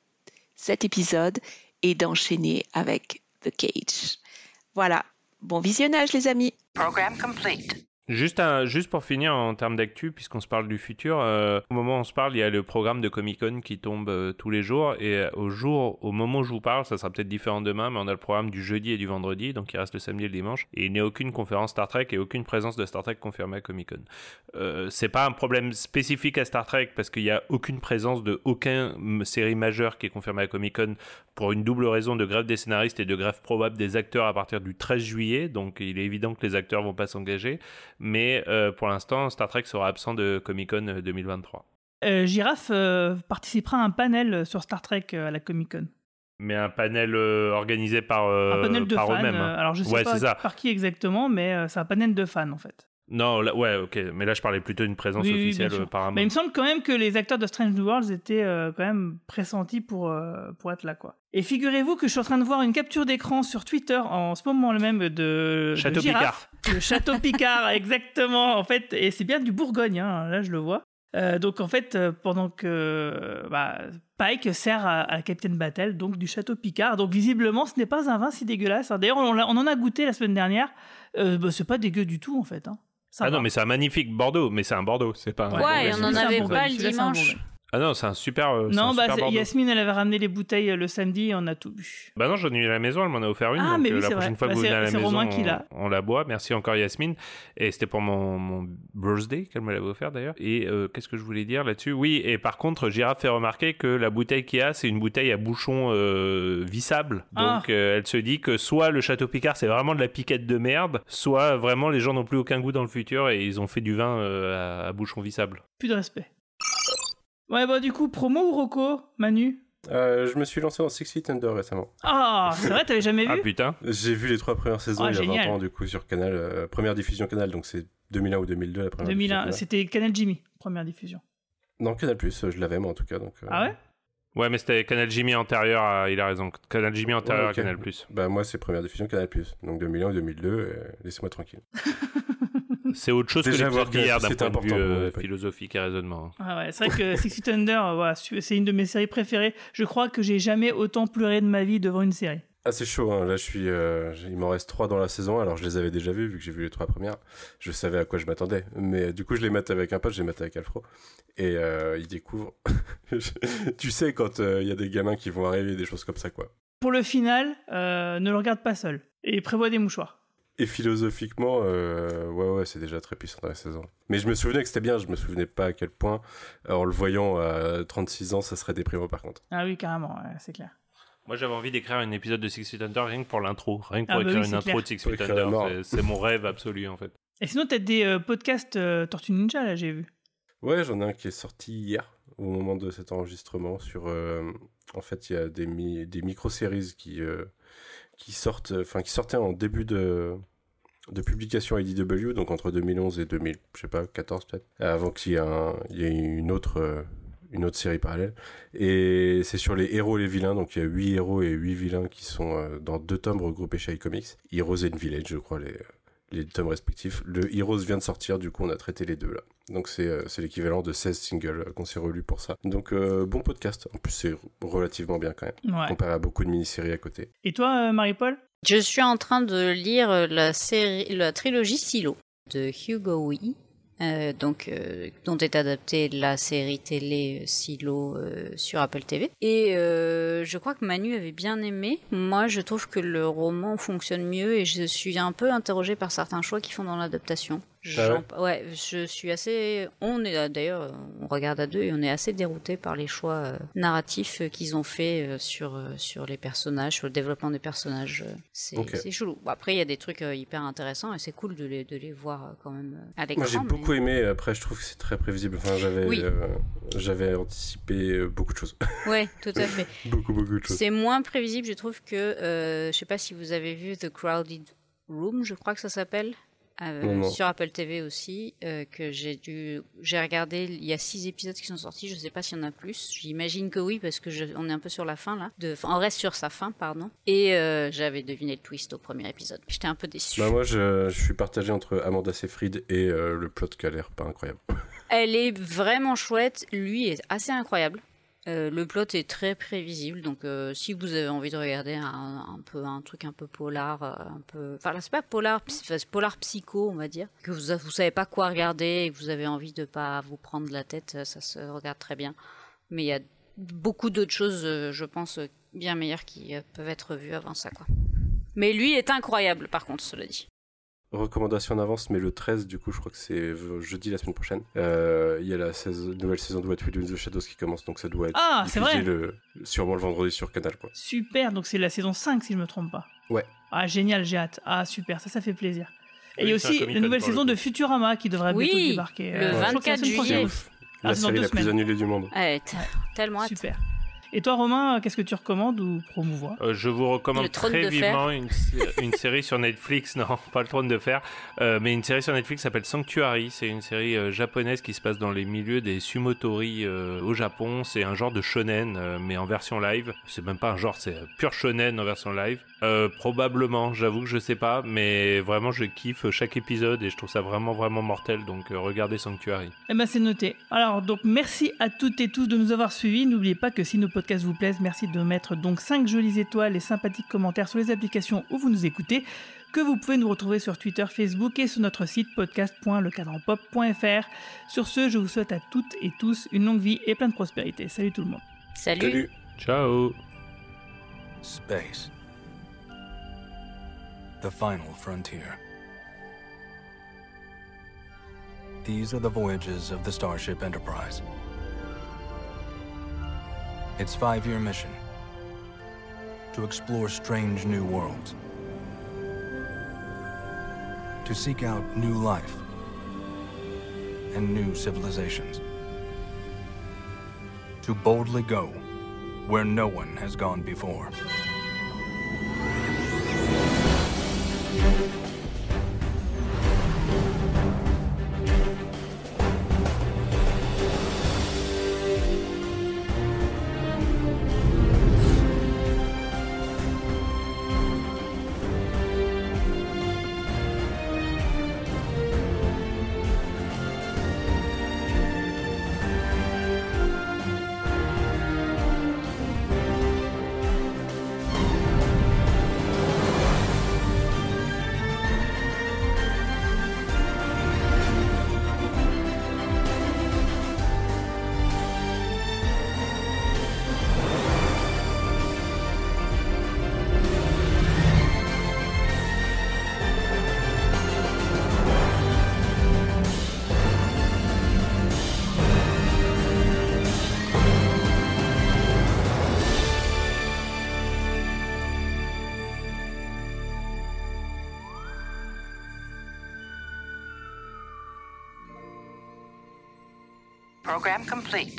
cet épisode et d'enchaîner avec The Cage. Voilà. Bon visionnage, les amis. Program complete. Juste, juste pour finir en termes d'actu, puisqu'on se parle du futur, euh, au moment où on se parle, il y a le programme de Comic Con qui tombe euh, tous les jours. Et euh, au jour, au moment où je vous parle, ça sera peut-être différent demain, mais on a le programme du jeudi et du vendredi, donc il reste le samedi et le dimanche. Et il n'y a aucune conférence Star Trek et aucune présence de Star Trek confirmée à Comic Con. c'est pas un problème spécifique à Star Trek parce qu'il n'y a aucune présence de aucune série majeure qui est confirmée à Comic Con pour une double raison de grève des scénaristes et de grève probable des acteurs à partir du 13 juillet. Donc il est évident que les acteurs vont pas s'engager mais euh, pour l'instant, Star Trek sera absent de Comic Con 2023. Euh, euh, Giraffe participera à un panel sur Star Trek à la Comic Con. Mais un panel organisé par, un panel de fans, eux-mêmes. Alors je sais pas par qui exactement, mais c'est un panel de fans en fait. Non, ouais, ok, mais là je parlais plutôt d'une présence officielle par Mais il me semble quand même que les acteurs de Strange New Worlds étaient quand même pressentis pour, pour être là, quoi. Et figurez-vous que je suis en train de voir une capture d'écran sur Twitter en ce moment même de Château Picard. Le Château Picard, exactement. En fait, et c'est bien du Bourgogne, hein, là je le vois. Euh, donc en fait, euh, pendant que bah, Pike sert à, la capitaine Battle, donc du château Picard. Donc visiblement, ce n'est pas un vin si dégueulasse. Hein. D'ailleurs, on, en a goûté la semaine dernière. Euh, bah, c'est pas dégueu du tout en fait. Hein. Ah non, mais c'est un magnifique Bordeaux, mais c'est un Bordeaux, c'est pas. Un ouais, on en avait pas le dimanche. Ah non, c'est un super. euh, Non, bah, super. Yasmine, elle avait ramené les bouteilles euh, le samedi et on a tout bu. Bah non, j'en ai eu à la maison, elle m'en a offert une. Ah, donc mais euh, oui, la c'est prochaine vrai. fois que Bah, vous venez à la maison, Romain qui on- l'a. on, la boit. Merci encore Yasmine. Et c'était pour mon, mon birthday qu'elle me l'avait offert d'ailleurs. Et euh, qu'est-ce que je voulais dire là-dessus? Oui, et par contre, Girafe fait remarquer que la bouteille qu'il y a, c'est une bouteille à bouchon euh, vissable. Ah. Donc euh, elle se dit que soit le Château Picard, c'est vraiment de la piquette de merde, soit vraiment les gens n'ont plus aucun goût dans le futur et ils ont fait du vin à, à bouchon vissable. Plus de respect. Ouais, bah du coup, promo ou Rocco, Manu? Euh, je me suis lancé dans Six Feet Under récemment. Ah, c'est vrai, t'avais jamais vu? Ah putain. J'ai vu les trois premières saisons Ah, il y a génial. 20 ans du coup sur Canal, euh, première diffusion Canal, donc c'est 2001 ou 2002 la première 2001, diffusion Canal. c'était Canal Jimmy, première diffusion. Non, Canal Plus, je l'avais moi en tout cas. Donc, euh, Ah ouais? Ouais, mais c'était Canal Jimmy antérieur à. Il a raison. Canal Jimmy antérieur ouais, à Canal. Bah moi c'est première diffusion Canal Plus, donc 2001 ou 2002, euh, laissez-moi tranquille. C'est autre chose Déjà que l'épisode d'hier d'un point de vue important euh, philosophique et raisonnement. Ah ouais, c'est vrai que Six Feet Under, euh, voilà, c'est une de mes séries préférées. Je crois que j'ai jamais autant pleuré de ma vie devant une série. Ah c'est chaud, hein. là je suis, euh, il m'en reste trois dans la saison, alors je les avais déjà vus vu que j'ai vu les trois premières, je savais à quoi je m'attendais, mais euh, du coup je les mets avec un pote, je les mets avec Alfro, et euh, il découvre, tu sais quand euh, il y a des gamins qui vont arriver, des choses comme ça quoi. Pour le final, euh, ne le regarde pas seul et prévois des mouchoirs. Et philosophiquement, euh, ouais, ouais, c'est déjà très puissant dans la saison. Mais je me souvenais que c'était bien, je me souvenais pas à quel point, euh, en le voyant à 36 ans, ça serait déprimant par contre. Ah oui, carrément, ouais, c'est clair. Moi, j'avais envie d'écrire un épisode de Six Feet Under rien que pour l'intro. Rien que pour Ah bah écrire oui, une intro clair. de Six Pour Feet Under. c'est- C'est mon rêve absolu, en fait. Et sinon, t'as des euh, podcasts euh, Tortue Ninja, là, j'ai vu. Ouais, j'en ai un qui est sorti hier, au moment de cet enregistrement. Sur, euh, en fait, il y a des, mi- des micro-séries qui, euh, qui, sortent, enfin, qui sortaient en début de, de publication IDW, donc entre 2011 et 2000, je sais pas, 14 peut-être, avant qu'il y ait une autre. euh, une autre série parallèle et c'est sur les héros et les vilains donc il y a 8 héros et 8 vilains qui sont euh, dans deux tomes regroupés chez iComics Heroes and Village je crois les, les tomes respectifs. Le Heroes vient de sortir, du coup on a traité les deux là. Donc c'est euh, c'est l'équivalent de 16 singles euh, qu'on s'est relus pour ça. Donc euh, bon podcast, en plus c'est relativement bien quand même, Ouais. comparé à beaucoup de mini-séries à côté. Et toi, euh, Marie-Paul? Je suis en train de lire la série, la trilogie Silo de Hugo Wee, euh, donc euh, dont est adaptée la série télé euh, Silo euh, sur Apple TV. Et je crois que Manu avait bien aimé. Moi, je trouve que le roman fonctionne mieux et je suis un peu interrogée par certains choix qu'ils font dans l'adaptation. Ah J'en- ouais, je suis assez. On est d'ailleurs, on regarde à deux et on est assez dérouté par les choix euh, narratifs euh, qu'ils ont fait euh, sur euh, sur les personnages, sur le développement des personnages. C'est Ok. c'est chelou. Bon, après, il y a des trucs hyper intéressants et c'est cool de les de les voir quand même à l'écran. Moi j'ai mais- beaucoup aimé, après je trouve que c'est très prévisible. Enfin j'avais Oui. j'avais anticipé beaucoup de choses. Ouais, tout à fait. beaucoup beaucoup de choses. C'est moins prévisible, je trouve que. je sais pas si vous avez vu The Crowded Room, je crois que ça s'appelle. Euh, sur Apple TV aussi, euh, que j'ai dû, j'ai regardé. Il y a six épisodes qui sont sortis. Je sais pas s'il y en a plus. J'imagine que oui parce que je, on est un peu sur la fin là. De, on reste sur sa fin, pardon. Et euh, j'avais deviné le twist au premier épisode. J'étais un peu déçue. Bah moi je, je suis partagé entre Amanda Seyfried et le plot qui a l'air pas incroyable. Elle est vraiment chouette. Lui est assez incroyable. Euh, le plot est très prévisible, donc euh, si vous avez envie de regarder un, peu un truc un peu polar, euh, un peu, enfin là, c'est pas polar, c'est polar psycho, on va dire, que vous vous savez pas quoi regarder et que vous avez envie de pas vous prendre la tête, ça se regarde très bien. Mais il y a beaucoup d'autres choses, je pense, bien meilleures qui peuvent être vues avant ça, quoi. Mais lui est incroyable, par contre, cela dit. Recommandation en avance, mais le 13, du coup, je crois que c'est euh, jeudi la semaine prochaine. Euh, Il y a la saison- nouvelle saison de What We Do in the Shadows qui commence, donc ça doit être Ah, c'est vrai le, sûrement le vendredi sur Canal, quoi. Super, donc c'est la saison 5 si je me trompe pas. Ouais. Ah génial, j'ai hâte. Ah super, ça ça fait plaisir. Et il y a aussi la nouvelle le saison de Futurama qui devrait Oui, bientôt débarquer. le c'est la 24 semaine prochaine. juillet. Ah, La dans série la plus annulée du monde. Ouais, tellement hâte. Super. Et toi Romain, qu'est-ce que tu recommandes ou promouvois Euh, je vous recommande très vivement une, sé- une série sur Netflix, non, pas le trône de fer, euh, mais une série sur Netflix s'appelle Sanctuary. C'est une série euh, japonaise qui se passe dans les milieux des sumotori euh, au Japon. C'est un genre de shonen, euh, mais en version live. C'est même pas un genre, c'est pur shonen en version live. Euh, probablement, j'avoue que je sais pas, mais vraiment je kiffe chaque épisode et je trouve ça vraiment vraiment mortel. Donc euh, regardez Sanctuary. Eh ben c'est noté. Alors donc merci à toutes et tous de nous avoir suivis. N'oubliez pas que si nos podcasts vous plaisent, merci de mettre donc 5 jolies étoiles et sympathiques commentaires sur les applications où vous nous écoutez. que vous pouvez nous retrouver sur Twitter, Facebook et sur notre site podcast.lecadranpop.fr. Sur ce, je vous souhaite à toutes et tous une longue vie et plein de prospérité. Salut tout le monde. Salut. Salut. Ciao. Space. The final frontier. These are the voyages of the Starship Enterprise. Its five year mission. To explore strange new worlds, to seek out new life. And new civilizations, to boldly go where no one has gone before. Program complete.